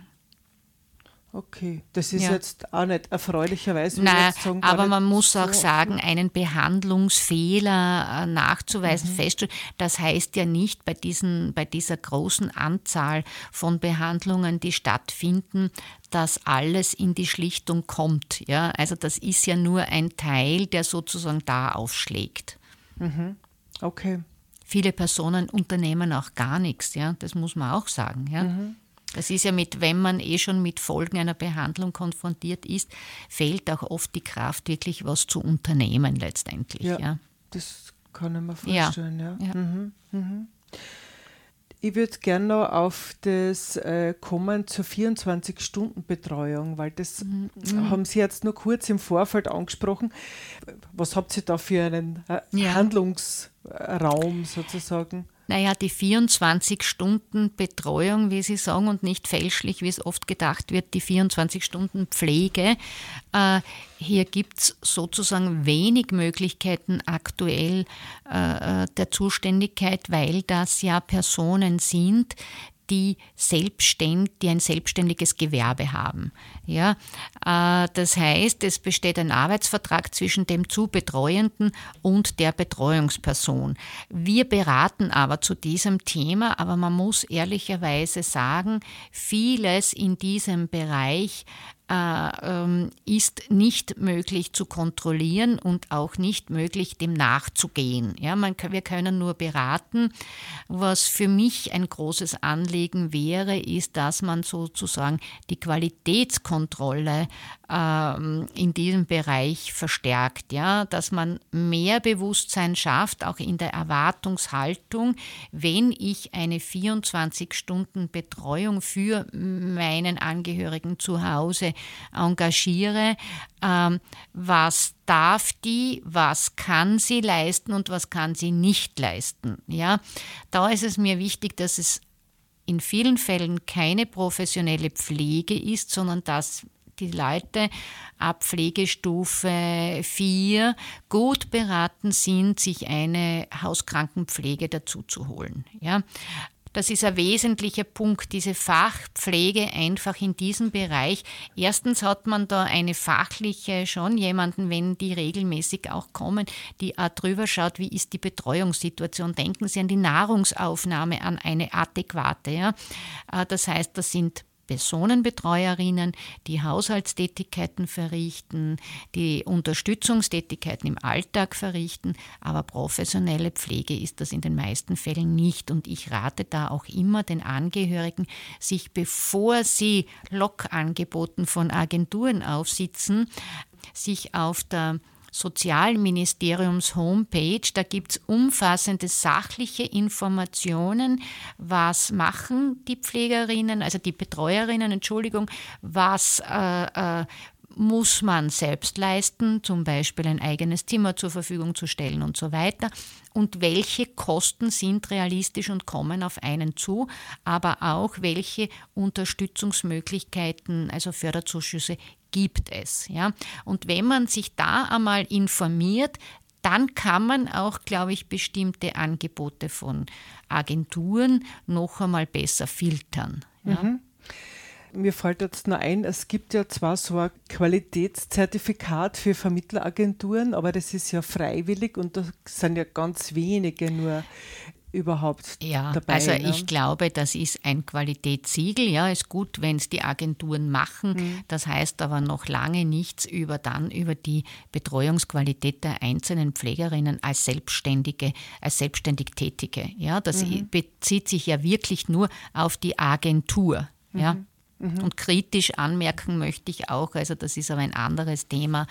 Okay, das ist ja. jetzt auch nicht erfreulicherweise. Nein, sagen, aber man muss auch so sagen, einen Behandlungsfehler äh, nachzuweisen, mhm. feststellen, das heißt ja nicht bei, diesen, bei dieser großen Anzahl von Behandlungen, die stattfinden, dass alles in die Schlichtung kommt. Ja? Also das ist ja nur ein Teil, der sozusagen da aufschlägt. Mhm. Okay. Viele Personen unternehmen auch gar nichts, ja? das muss man auch sagen. Ja? Mhm. Das ist ja mit, wenn man eh schon mit Folgen einer Behandlung konfrontiert ist, fehlt auch oft die Kraft, wirklich was zu unternehmen letztendlich. Ja, ja. das kann ich mir vorstellen. Ja. ja. Mhm, mhm. Ich würde gerne noch auf das äh, kommen zur 24-Stunden-Betreuung, weil das mhm. haben Sie jetzt nur kurz im Vorfeld angesprochen. Was habt ihr da für einen äh, ja. Handlungsraum sozusagen? Naja, die 24 Stunden Betreuung, wie Sie sagen, und nicht fälschlich, wie es oft gedacht wird, die 24 Stunden Pflege. Äh, hier gibt es sozusagen wenig Möglichkeiten aktuell äh, der Zuständigkeit, weil das ja Personen sind, die, selbstständ, die ein selbstständiges Gewerbe haben. Ja, äh, das heißt, es besteht ein Arbeitsvertrag zwischen dem zu Betreuenden und der Betreuungsperson. Wir beraten aber zu diesem Thema, aber man muss ehrlicherweise sagen, vieles in diesem Bereich ist nicht möglich zu kontrollieren und auch nicht möglich, dem nachzugehen. Ja, man, wir können nur beraten. Was für mich ein großes Anliegen wäre, ist, dass man sozusagen die Qualitätskontrolle ähm, in diesem Bereich verstärkt, ja, dass man mehr Bewusstsein schafft, auch in der Erwartungshaltung, wenn ich eine 24-Stunden-Betreuung für meinen Angehörigen zu Hause engagiere, ähm, was darf die, was kann sie leisten und was kann sie nicht leisten. Ja, da ist es mir wichtig, dass es in vielen Fällen keine professionelle Pflege ist, sondern dass die Leute ab Pflegestufe 4 gut beraten sind, sich eine Hauskrankenpflege dazu zu holen. Ja? Das ist ein wesentlicher Punkt, diese Fachpflege einfach in diesem Bereich. Erstens hat man da eine fachliche, schon jemanden, wenn die regelmäßig auch kommen, die auch drüber schaut, wie ist die Betreuungssituation. Denken Sie an die Nahrungsaufnahme, an eine adäquate. Ja? Äh, das heißt, das sind Personenbetreuerinnen, die Haushaltstätigkeiten verrichten, die Unterstützungstätigkeiten im Alltag verrichten, aber professionelle Pflege ist das in den meisten Fällen nicht. Und ich rate da auch immer den Angehörigen, sich bevor sie Lokangeboten von Agenturen aufsitzen, sich auf der Sozialministeriums Homepage. Da gibt es umfassende sachliche Informationen, was machen die Pflegerinnen, also die Betreuerinnen, Entschuldigung, was äh, äh, muss man selbst leisten, zum Beispiel ein eigenes Zimmer zur Verfügung zu stellen und so weiter. Und welche Kosten sind realistisch und kommen auf einen zu, aber auch welche Unterstützungsmöglichkeiten, also Förderzuschüsse gibt es. Ja? Und wenn man sich da einmal informiert, dann kann man auch, glaube ich, bestimmte Angebote von Agenturen noch einmal besser filtern. Ja? Mhm. Mir fällt jetzt nur ein, es gibt ja zwar so ein Qualitätszertifikat für Vermittleragenturen, aber das ist ja freiwillig und da sind ja ganz wenige nur überhaupt ja, dabei? Also ja? ich glaube, das ist ein Qualitätssiegel. Ja, ist gut, wenn es die Agenturen machen. Mhm. Das heißt aber noch lange nichts über dann über die Betreuungsqualität der einzelnen Pflegerinnen als Selbstständige, als selbstständig Tätige. Ja, das mhm. bezieht sich ja wirklich nur auf die Agentur. Ja. Mhm. Mhm. Und kritisch anmerken möchte ich auch, also das ist aber ein anderes Thema,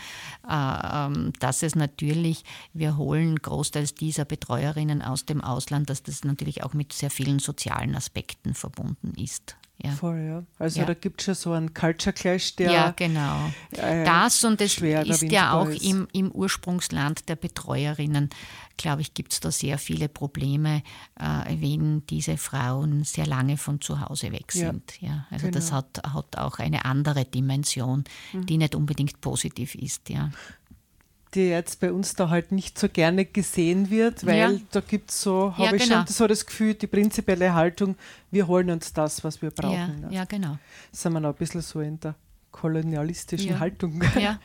äh, ähm, dass es natürlich, wir holen großteils dieser Betreuerinnen aus dem Ausland, dass das natürlich auch mit sehr vielen sozialen Aspekten verbunden ist. Ja. Voll, ja. Also ja. da gibt es schon so einen Culture Clash, der. Ja, genau. Äh, das und es ist ja auch ist. Im, im Ursprungsland der Betreuerinnen, glaube ich, gibt es da sehr viele Probleme, äh, wenn diese Frauen sehr lange von zu Hause weg sind. Ja, ja. Also genau. das hat, hat auch eine andere Dimension, mhm. die nicht unbedingt positiv ist. Ja die jetzt bei uns da halt nicht so gerne gesehen wird, weil ja. da gibt es so, habe ja, ich genau. schon so das Gefühl, die prinzipielle Haltung, wir holen uns das, was wir brauchen. Ja, ne? ja genau. Sind wir noch ein bisschen so in der kolonialistischen Haltung. Ja.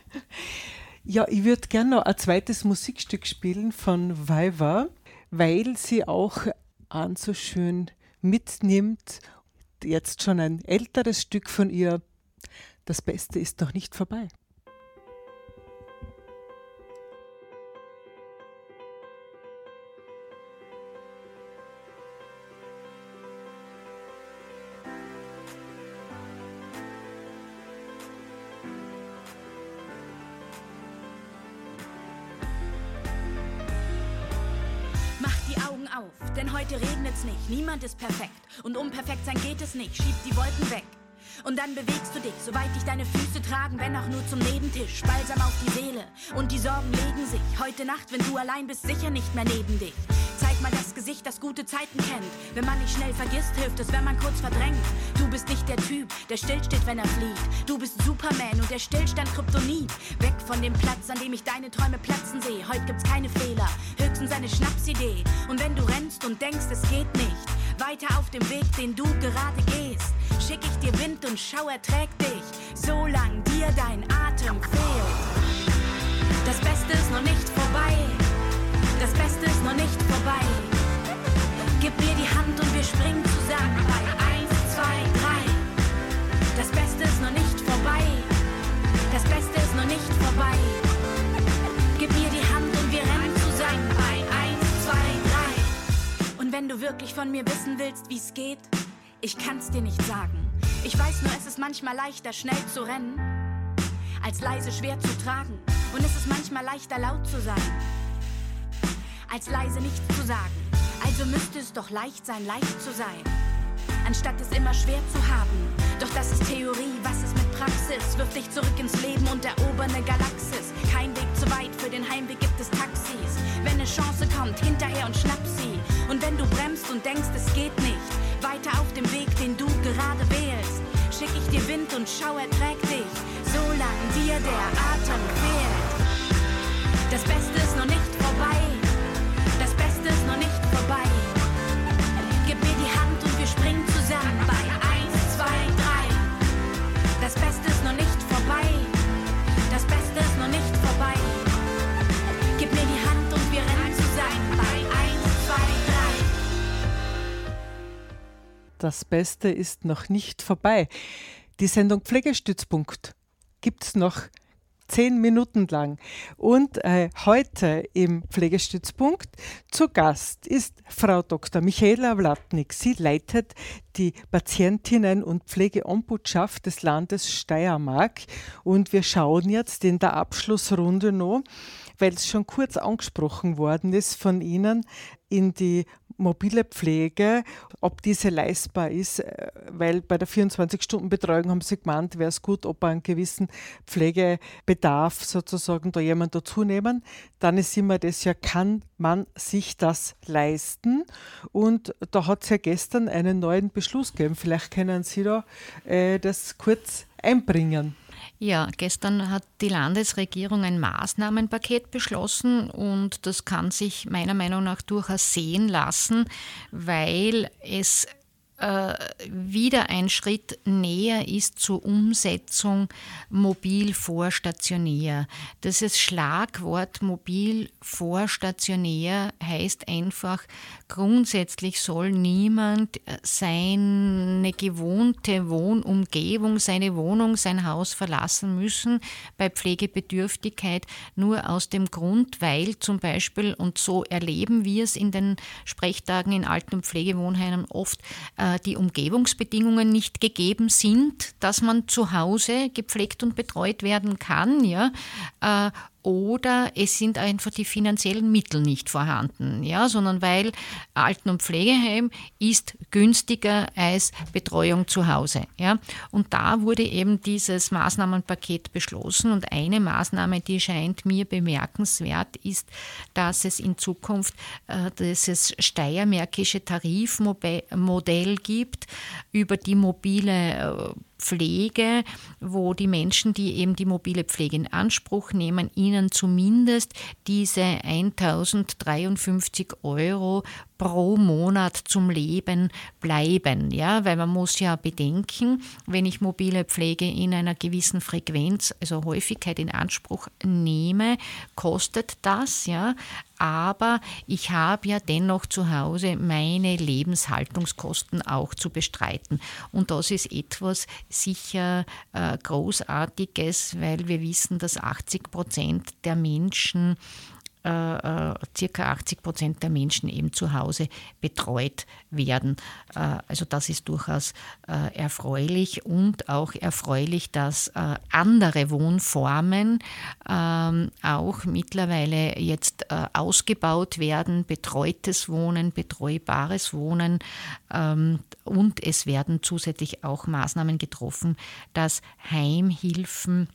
ja, ich würde gerne noch ein zweites Musikstück spielen von Viva, weil sie auch an so schön mitnimmt, jetzt schon ein älteres Stück von ihr. Das Beste ist noch nicht vorbei. Niemand ist perfekt. Und um perfekt sein geht es nicht, schieb die Wolken weg. Und dann bewegst du dich, soweit dich deine Füße tragen, wenn auch nur zum Nebentisch. Balsam auf die Seele und die Sorgen legen sich. Heute Nacht, wenn du allein bist, sicher nicht mehr neben dich. Zeig mal das Gesicht, das gute Zeiten kennt. Wenn man nicht schnell vergisst, hilft es, wenn man kurz verdrängt. Du bist nicht der Typ, der stillsteht, wenn er flieht. Du bist Superman und der Stillstand Kryptonit. Weg von dem Platz, an dem ich deine Träume platzen sehe. Heute gibt's keine Fehler, höchstens eine Schnapsidee. Und wenn du rennst und denkst, es geht nicht, weiter auf dem Weg, den du gerade gehst, schick ich dir Wind und Schauer trägt dich, solang dir dein Atem fehlt. Das Beste ist noch nicht vorbei. Das Beste ist noch nicht vorbei. Gib mir die Hand und wir springen zusammen bei 1, 2, 3. Das Beste ist noch nicht vorbei. Das Beste ist noch nicht vorbei. Gib mir die Hand und wir rennen zusammen bei 1, 2, 3. Und wenn du wirklich von mir wissen willst, wie es geht, ich kann's dir nicht sagen. Ich weiß nur, es ist manchmal leichter, schnell zu rennen, als leise schwer zu tragen. Und es ist manchmal leichter, laut zu sein als leise nichts zu sagen. Also müsste es doch leicht sein, leicht zu sein, anstatt es immer schwer zu haben. Doch das ist Theorie, was ist mit Praxis? Wirf dich zurück ins Leben und erober eine Galaxis. Kein Weg zu weit, für den Heimweg gibt es Taxis. Wenn eine Chance kommt, hinterher und schnapp sie. Und wenn du bremst und denkst, es geht nicht, weiter auf dem Weg, den du gerade wählst, schick ich dir Wind und schau, er trägt dich, solange dir der Atem fehlt. Das Beste ist noch nicht vorbei, das Beste ist noch nicht vorbei. Gib mir die Hand und wir springen zusammen bei 1, 2, 3. Das Beste ist noch nicht vorbei. Die Sendung Pflegestützpunkt gibt es noch zehn Minuten lang. Und äh, heute im Pflegestützpunkt zu Gast ist Frau Dr. Michaela Wlatnik. Sie leitet die Patientinnen- und Pflegeombudschaft des Landes Steiermark. Und wir schauen jetzt in der Abschlussrunde noch, weil es schon kurz angesprochen worden ist von Ihnen, in die mobile Pflege, ob diese leistbar ist, äh, weil bei der 24-Stunden-Betreuung haben sie gemeint, wäre es gut, ob einen gewissen Pflegebedarf sozusagen da jemand dazu nehmen. Dann ist immer das ja, kann man sich das leisten? Und da hat es ja gestern einen neuen Beschluss gegeben. Vielleicht können Sie da äh, das kurz einbringen. Ja, gestern hat die Landesregierung ein Maßnahmenpaket beschlossen und das kann sich meiner Meinung nach durchaus sehen lassen, weil es äh, wieder ein Schritt näher ist zur Umsetzung mobil vor stationär. Das ist Schlagwort mobil vor stationär heißt einfach, grundsätzlich soll niemand seine gewohnte Wohnumgebung, seine Wohnung, sein Haus verlassen müssen bei Pflegebedürftigkeit, nur aus dem Grund, weil zum Beispiel, und so erleben wir es in den Sprechtagen in Alten- und Pflegewohnheimen oft, äh, die Umgebungsbedingungen nicht gegeben sind, dass man zu Hause gepflegt und betreut werden kann, ja, äh, oder es sind einfach die finanziellen Mittel nicht vorhanden, ja, sondern weil Alten- und Pflegeheim ist günstiger als Betreuung zu Hause, ja. Und da wurde eben dieses Maßnahmenpaket beschlossen und eine Maßnahme, die scheint mir bemerkenswert, ist, dass es in Zukunft äh, dieses steiermärkische Tarifmodell gibt über die mobile äh, Pflege, wo die Menschen, die eben die mobile Pflege in Anspruch nehmen, ihnen zumindest diese 1053 Euro pro Monat zum Leben bleiben. Ja, weil man muss ja bedenken, wenn ich mobile Pflege in einer gewissen Frequenz, also Häufigkeit in Anspruch nehme, kostet das, ja. Aber ich habe ja dennoch zu Hause meine Lebenshaltungskosten auch zu bestreiten. Und das ist etwas sicher äh, Großartiges, weil wir wissen, dass 80 Prozent der Menschen circa 80 Prozent der Menschen eben zu Hause betreut werden. Äh, also das ist durchaus äh, erfreulich und auch erfreulich, dass äh, andere Wohnformen ähm, auch mittlerweile jetzt äh, ausgebaut werden, betreutes Wohnen, betreubares Wohnen ähm, und es werden zusätzlich auch Maßnahmen getroffen, dass Heimhilfen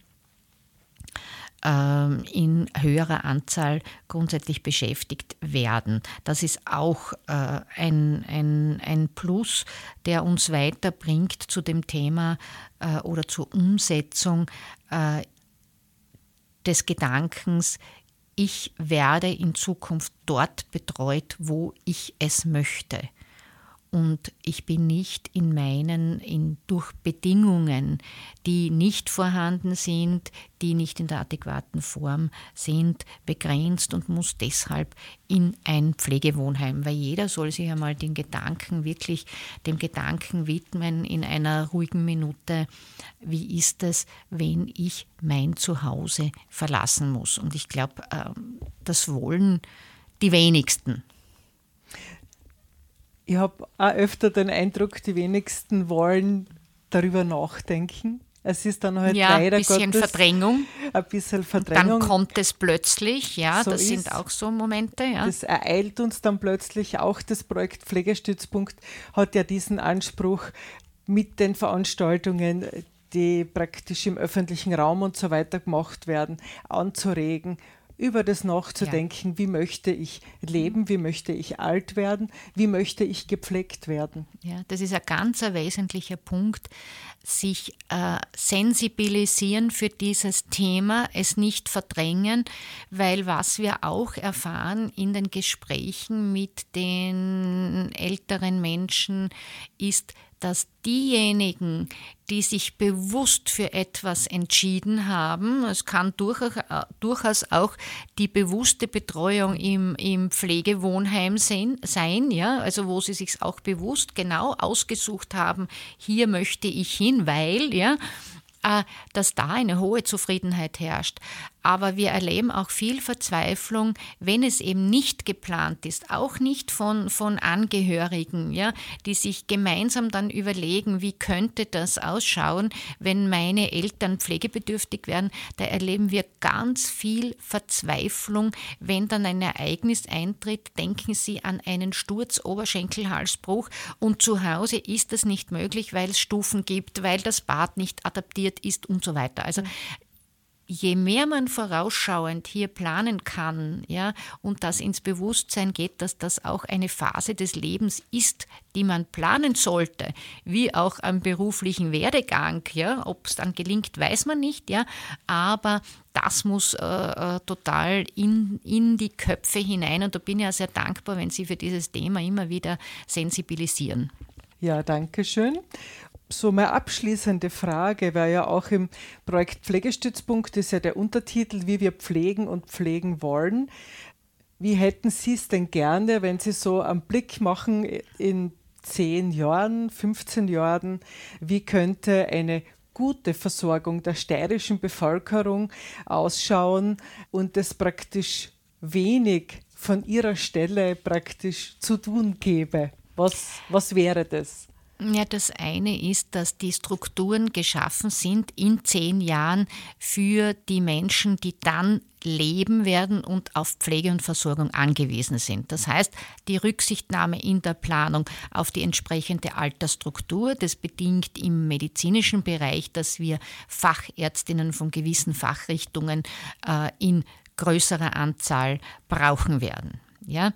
in höherer Anzahl grundsätzlich beschäftigt werden. Das ist auch äh, ein, ein, ein Plus, der uns weiterbringt zu dem Thema äh, oder zur Umsetzung äh, des Gedankens, ich werde in Zukunft dort betreut, wo ich es möchte und ich bin nicht in meinen, in, durch Bedingungen, die nicht vorhanden sind, die nicht in der adäquaten Form sind, begrenzt und muss deshalb in ein Pflegewohnheim, weil jeder soll sich einmal den Gedanken wirklich dem Gedanken widmen in einer ruhigen Minute, wie ist es, wenn ich mein Zuhause verlassen muss? Und ich glaube, ähm, das wollen die wenigsten. Ich habe auch öfter den Eindruck, die wenigsten wollen darüber nachdenken. Es ist dann halt ja, leider ein bisschen Gottes Verdrängung. Ein bisschen Verdrängung. Dann kommt es plötzlich, ja, so das ist, sind auch so Momente. Ja. Das ereilt uns dann plötzlich. Auch das Projekt Pflegestützpunkt hat ja diesen Anspruch mit den Veranstaltungen, die praktisch im öffentlichen Raum und so weiter gemacht werden, anzuregen, über das nachzudenken, ja. wie möchte ich leben, wie möchte ich alt werden, wie möchte ich gepflegt werden. Ja, das ist ein ganz wesentlicher Punkt, sich äh, sensibilisieren für dieses Thema, es nicht verdrängen, weil was wir auch erfahren in den Gesprächen mit den älteren Menschen ist, dass diejenigen, die sich bewusst für etwas entschieden haben, es kann durchaus auch die bewusste Betreuung im, im Pflegewohnheim sein, sein, ja, also wo sie sich auch bewusst genau ausgesucht haben, hier möchte ich hin, weil, ja, äh, dass da eine hohe Zufriedenheit herrscht. Aber wir erleben auch viel Verzweiflung, wenn es eben nicht geplant ist, auch nicht von, von Angehörigen, ja, die sich gemeinsam dann überlegen, wie könnte das ausschauen, wenn meine Eltern pflegebedürftig werden. Da erleben wir ganz viel Verzweiflung, wenn dann ein Ereignis eintritt. Denken Sie an einen Sturz, Oberschenkelhalsbruch und zu Hause ist das nicht möglich, weil es Stufen gibt, weil das Bad nicht adaptiert ist und so weiter. Also je mehr man vorausschauend hier planen kann, ja, und das ins Bewusstsein geht, dass das auch eine Phase des Lebens ist, die man planen sollte, wie auch am beruflichen Werdegang, ja, ob es dann gelingt, weiß man nicht, ja, aber das muss äh, äh, total in, in die Köpfe hinein. Und da bin ich ja sehr dankbar, wenn Sie für dieses Thema immer wieder sensibilisieren. Ja, danke schön so meine abschließende Frage, weil ja auch im Projekt Pflegestützpunkt ist ja der Untertitel, wie wir pflegen und pflegen wollen. Wie hätten Sie es denn gerne, wenn Sie so einen Blick machen in zehn Jahren, 15 Jahren, wie könnte eine gute Versorgung der steirischen Bevölkerung ausschauen und es praktisch wenig von ihrer Stelle praktisch zu tun gäbe? Was, was wäre das? Ja, das eine ist, dass die Strukturen geschaffen sind in zehn Jahren für die Menschen, die dann leben werden und auf Pflege und Versorgung angewiesen sind. Das heißt, die Rücksichtnahme in der Planung auf die entsprechende Altersstruktur, das bedingt im medizinischen Bereich, dass wir Fachärztinnen von gewissen Fachrichtungen äh, in größerer Anzahl brauchen werden. Ja,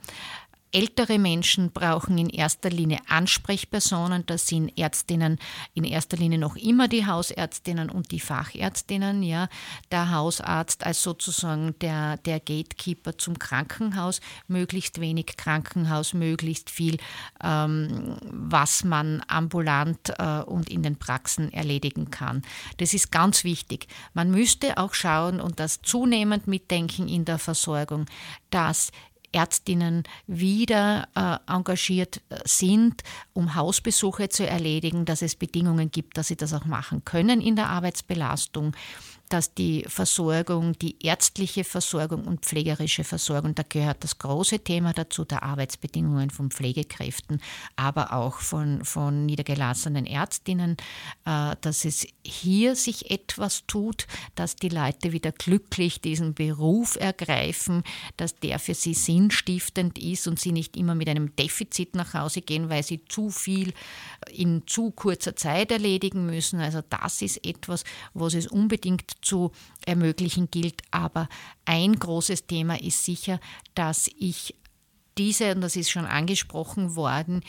Ältere Menschen brauchen in erster Linie Ansprechpersonen. Das sind Ärztinnen in erster Linie noch immer die Hausärztinnen und die Fachärztinnen. Ja. Der Hausarzt als sozusagen der, der Gatekeeper zum Krankenhaus. Möglichst wenig Krankenhaus, möglichst viel, ähm, was man ambulant äh, und in den Praxen erledigen kann. Das ist ganz wichtig. Man müsste auch schauen und das zunehmend mitdenken in der Versorgung, dass Ärztinnen wieder äh, engagiert äh, sind, um Hausbesuche zu erledigen, dass es Bedingungen gibt, dass sie das auch machen können in der Arbeitsbelastung dass die Versorgung, die ärztliche Versorgung und pflegerische Versorgung, da gehört das große Thema dazu, der Arbeitsbedingungen von Pflegekräften, aber auch von, von niedergelassenen Ärztinnen, äh, dass es hier sich etwas tut, dass die Leute wieder glücklich diesen Beruf ergreifen, dass der für sie sinnstiftend ist und sie nicht immer mit einem Defizit nach Hause gehen, weil sie zu viel in zu kurzer Zeit erledigen müssen. Also das ist etwas, was es unbedingt zu ermöglichen gilt. Aber ein großes Thema ist sicher, dass ich diese, und das ist schon angesprochen worden,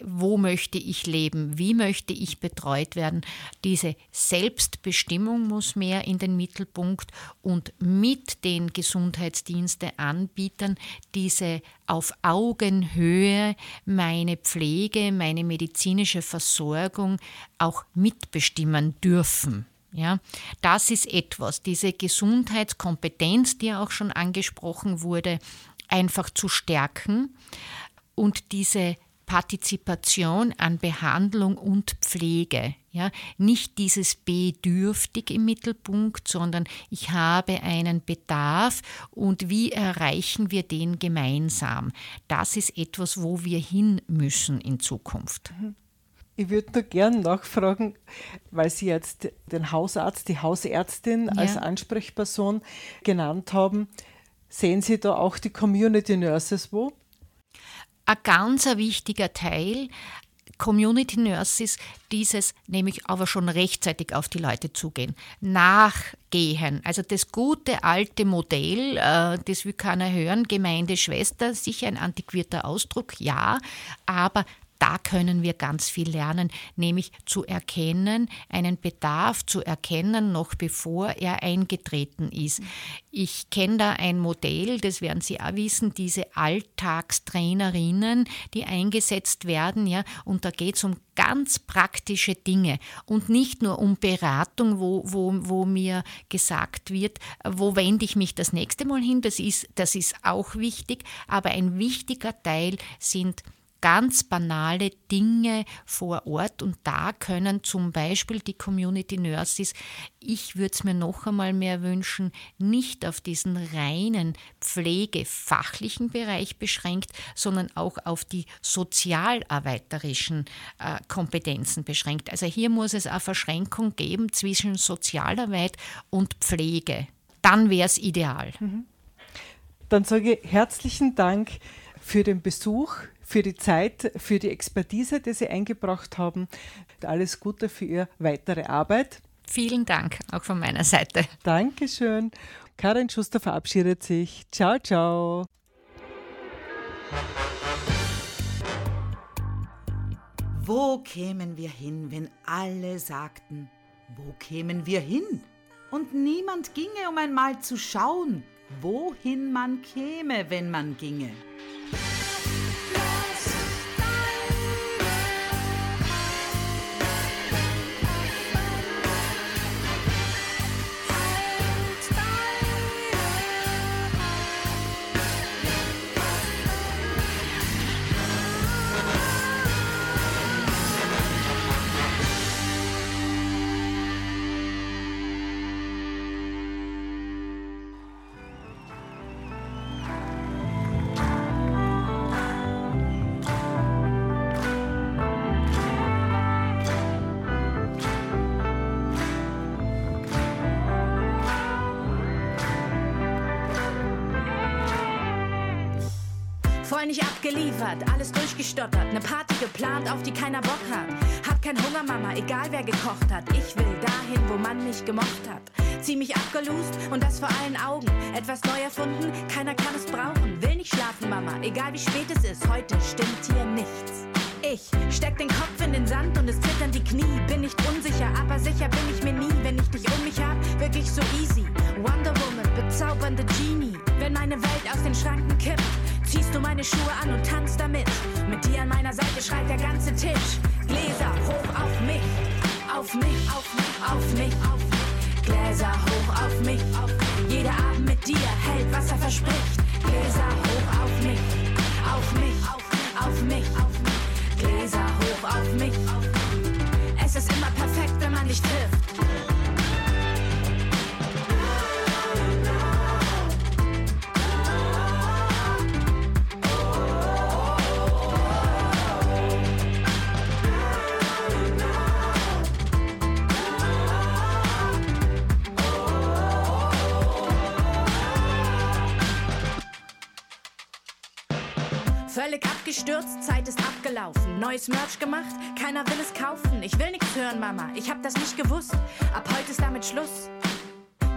wo möchte ich leben, wie möchte ich betreut werden. Diese Selbstbestimmung muss mehr in den Mittelpunkt und mit den Gesundheitsdiensteanbietern diese auf Augenhöhe meine Pflege, meine medizinische Versorgung auch mitbestimmen dürfen. Ja, das ist etwas, diese Gesundheitskompetenz, die auch schon angesprochen wurde, einfach zu stärken und diese Partizipation an Behandlung und Pflege. Ja, nicht dieses bedürftig im Mittelpunkt, sondern ich habe einen Bedarf und wie erreichen wir den gemeinsam? Das ist etwas, wo wir hin müssen in Zukunft. Mhm. Ich würde nur gern nachfragen, weil Sie jetzt den Hausarzt, die Hausärztin ja. als Ansprechperson genannt haben. Sehen Sie da auch die Community Nurses wo? Ein ganz wichtiger Teil. Community Nurses, dieses nämlich aber schon rechtzeitig auf die Leute zugehen, nachgehen. Also das gute alte Modell, äh, das will keiner hören, Gemeindeschwester, sicher ein antiquierter Ausdruck, ja, aber da können wir ganz viel lernen, nämlich zu erkennen, einen Bedarf zu erkennen, noch bevor er eingetreten ist. Ich kenne da ein Modell, das werden Sie auch wissen, diese Alltagstrainerinnen, die eingesetzt werden, ja, und da geht es um ganz praktische Dinge und nicht nur um Beratung, wo, wo, wo mir gesagt wird, wo wende ich mich das nächste Mal hin, das ist, das ist auch wichtig, aber ein wichtiger Teil sind ganz banale Dinge vor Ort und da können zum Beispiel die Community Nurses, ich würde es mir noch einmal mehr wünschen, nicht auf diesen reinen pflegefachlichen Bereich beschränkt, sondern auch auf die sozialarbeiterischen äh, Kompetenzen beschränkt. Also hier muss es eine Verschränkung geben zwischen Sozialarbeit und Pflege. Dann wäre es ideal. Mhm. Dann sage ich herzlichen Dank für den Besuch, für die Zeit, für die Expertise, die Sie eingebracht haben. Alles Gute für Ihre weitere Arbeit. Vielen Dank, auch von meiner Seite. Dankeschön. Karin Schuster verabschiedet sich. Ciao, ciao. Wo kämen wir hin, wenn alle sagten, wo kämen wir hin? Und niemand ginge, um einmal zu schauen, wohin man käme, wenn man ginge. Alles durchgestottert, ne Party geplant, auf die keiner Bock hat. Hab kein Hunger, Mama, egal wer gekocht hat. Ich will dahin, wo man mich gemocht hat. Zieh mich abgelust und das vor allen Augen. Etwas neu erfunden, keiner kann es brauchen. Will nicht schlafen, Mama, egal wie spät es ist. Heute stimmt hier nichts. Ich steck den Kopf in den Sand und es zittern die Knie. Bin nicht unsicher, aber sicher bin ich mir nie. Wenn ich dich um mich hab, wirklich so easy. Wonder Woman, bezaubernde Genie. Wenn meine Welt aus den Schranken kippt, ziehst du meine Schuhe an und tanzt damit. Mit dir an meiner Seite schreit der ganze Tisch. Gläser hoch auf mich, auf mich, auf mich, auf mich, auf mich. Gläser hoch auf mich, auf mich. Jeder Abend mit dir hält, was er verspricht. Gläser hoch auf mich, auf mich, auf mich, auf mich. Auf mich. Gläser hoch auf mich. Es ist immer perfekt, wenn man dich trifft. Völlig abgestürzt, Zeit ist abgelaufen. Neues Merch gemacht, keiner will es kaufen. Ich will nichts hören, Mama, ich hab das nicht gewusst. Ab heute ist damit Schluss.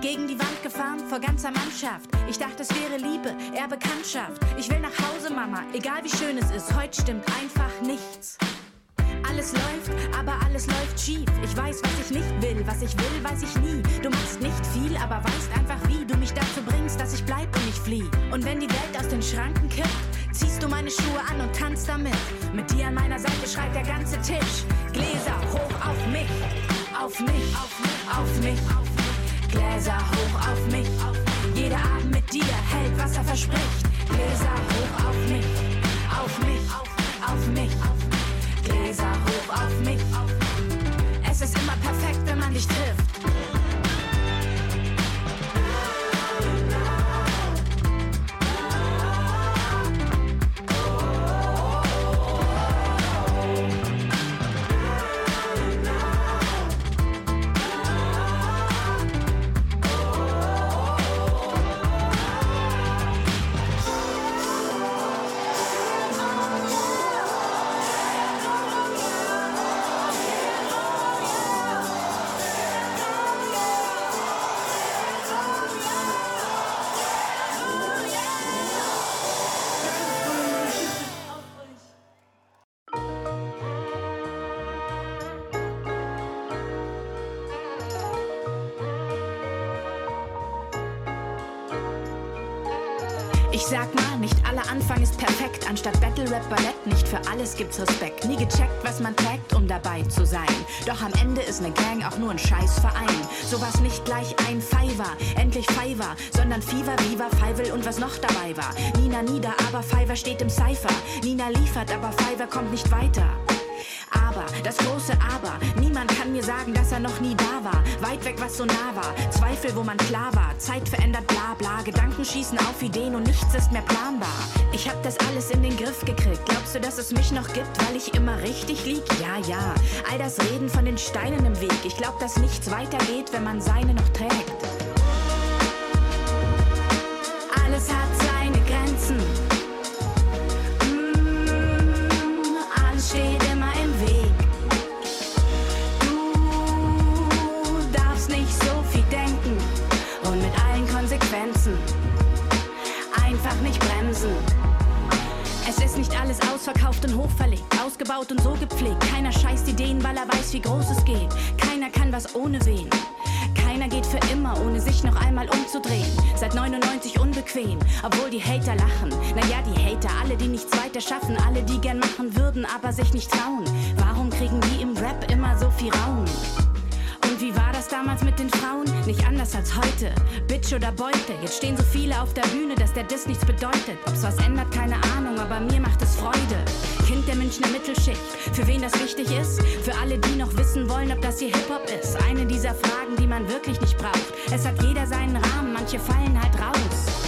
Gegen die Wand gefahren, vor ganzer Mannschaft. Ich dachte, es wäre Liebe, eher Bekanntschaft. Ich will nach Hause, Mama, egal wie schön es ist. Heute stimmt einfach nichts. Alles läuft, aber alles läuft schief. Ich weiß, was ich nicht will, was ich will, weiß ich nie. Du machst nicht viel, aber weißt einfach, wie du mich dazu bringst, dass ich bleib und nicht flieh. Und wenn die Welt aus den Schranken kippt, ziehst du meine Schuhe an und tanzt damit. Mit dir an meiner Seite schreit der ganze Tisch. Gläser hoch auf mich, auf mich, auf mich, auf mich. Auf mich. Gläser hoch auf mich. Jeder Abend mit dir hält, was er verspricht. Gläser hoch auf mich, auf mich, auf mich, auf mich. Gläser hoch. Auf mich. Es ist immer perfekt, wenn man dich trifft. Ich sag mal, nicht aller Anfang ist perfekt. Anstatt Battle Rap Ballett, nicht für alles gibt's Respekt. Nie gecheckt, was man trägt, um dabei zu sein. Doch am Ende ist ne Gang auch nur ein Scheißverein. Sowas nicht gleich ein Fiver, endlich Fiver, sondern Fever, Viva, Fivel und was noch dabei war. Nina nieder, aber Fiver steht im Cypher. Nina liefert, aber Fiver kommt nicht weiter. Aber, das große Aber, niemand kann mir sagen, dass er noch nie da war. Weit weg, was so nah war. Zweifel, wo man klar war. Zeit verändert, bla bla. Gedanken schießen auf Ideen und nichts ist mehr planbar. Ich hab das alles in den Griff gekriegt. Glaubst du, dass es mich noch gibt, weil ich immer richtig lieg? Ja, ja. All das Reden von den Steinen im Weg. Ich glaub, dass nichts weitergeht, wenn man seine noch trägt. Hochverlegt, ausgebaut und so gepflegt. Keiner scheißt Ideen, weil er weiß, wie groß es geht. Keiner kann was ohne wen. Keiner geht für immer, ohne sich noch einmal umzudrehen. Seit 99 unbequem, obwohl die Hater lachen. Naja, die Hater, alle, die nichts weiter schaffen, alle, die gern machen würden, aber sich nicht trauen. Warum kriegen die im Rap immer so viel Raum? Wie war das damals mit den Frauen? Nicht anders als heute. Bitch oder Beute. Jetzt stehen so viele auf der Bühne, dass der Diss nichts bedeutet. Ob's was ändert, keine Ahnung, aber mir macht es Freude. Kind der Münchner Mittelschicht. Für wen das wichtig ist? Für alle, die noch wissen wollen, ob das hier Hip-Hop ist. Eine dieser Fragen, die man wirklich nicht braucht. Es hat jeder seinen Rahmen, manche fallen halt raus.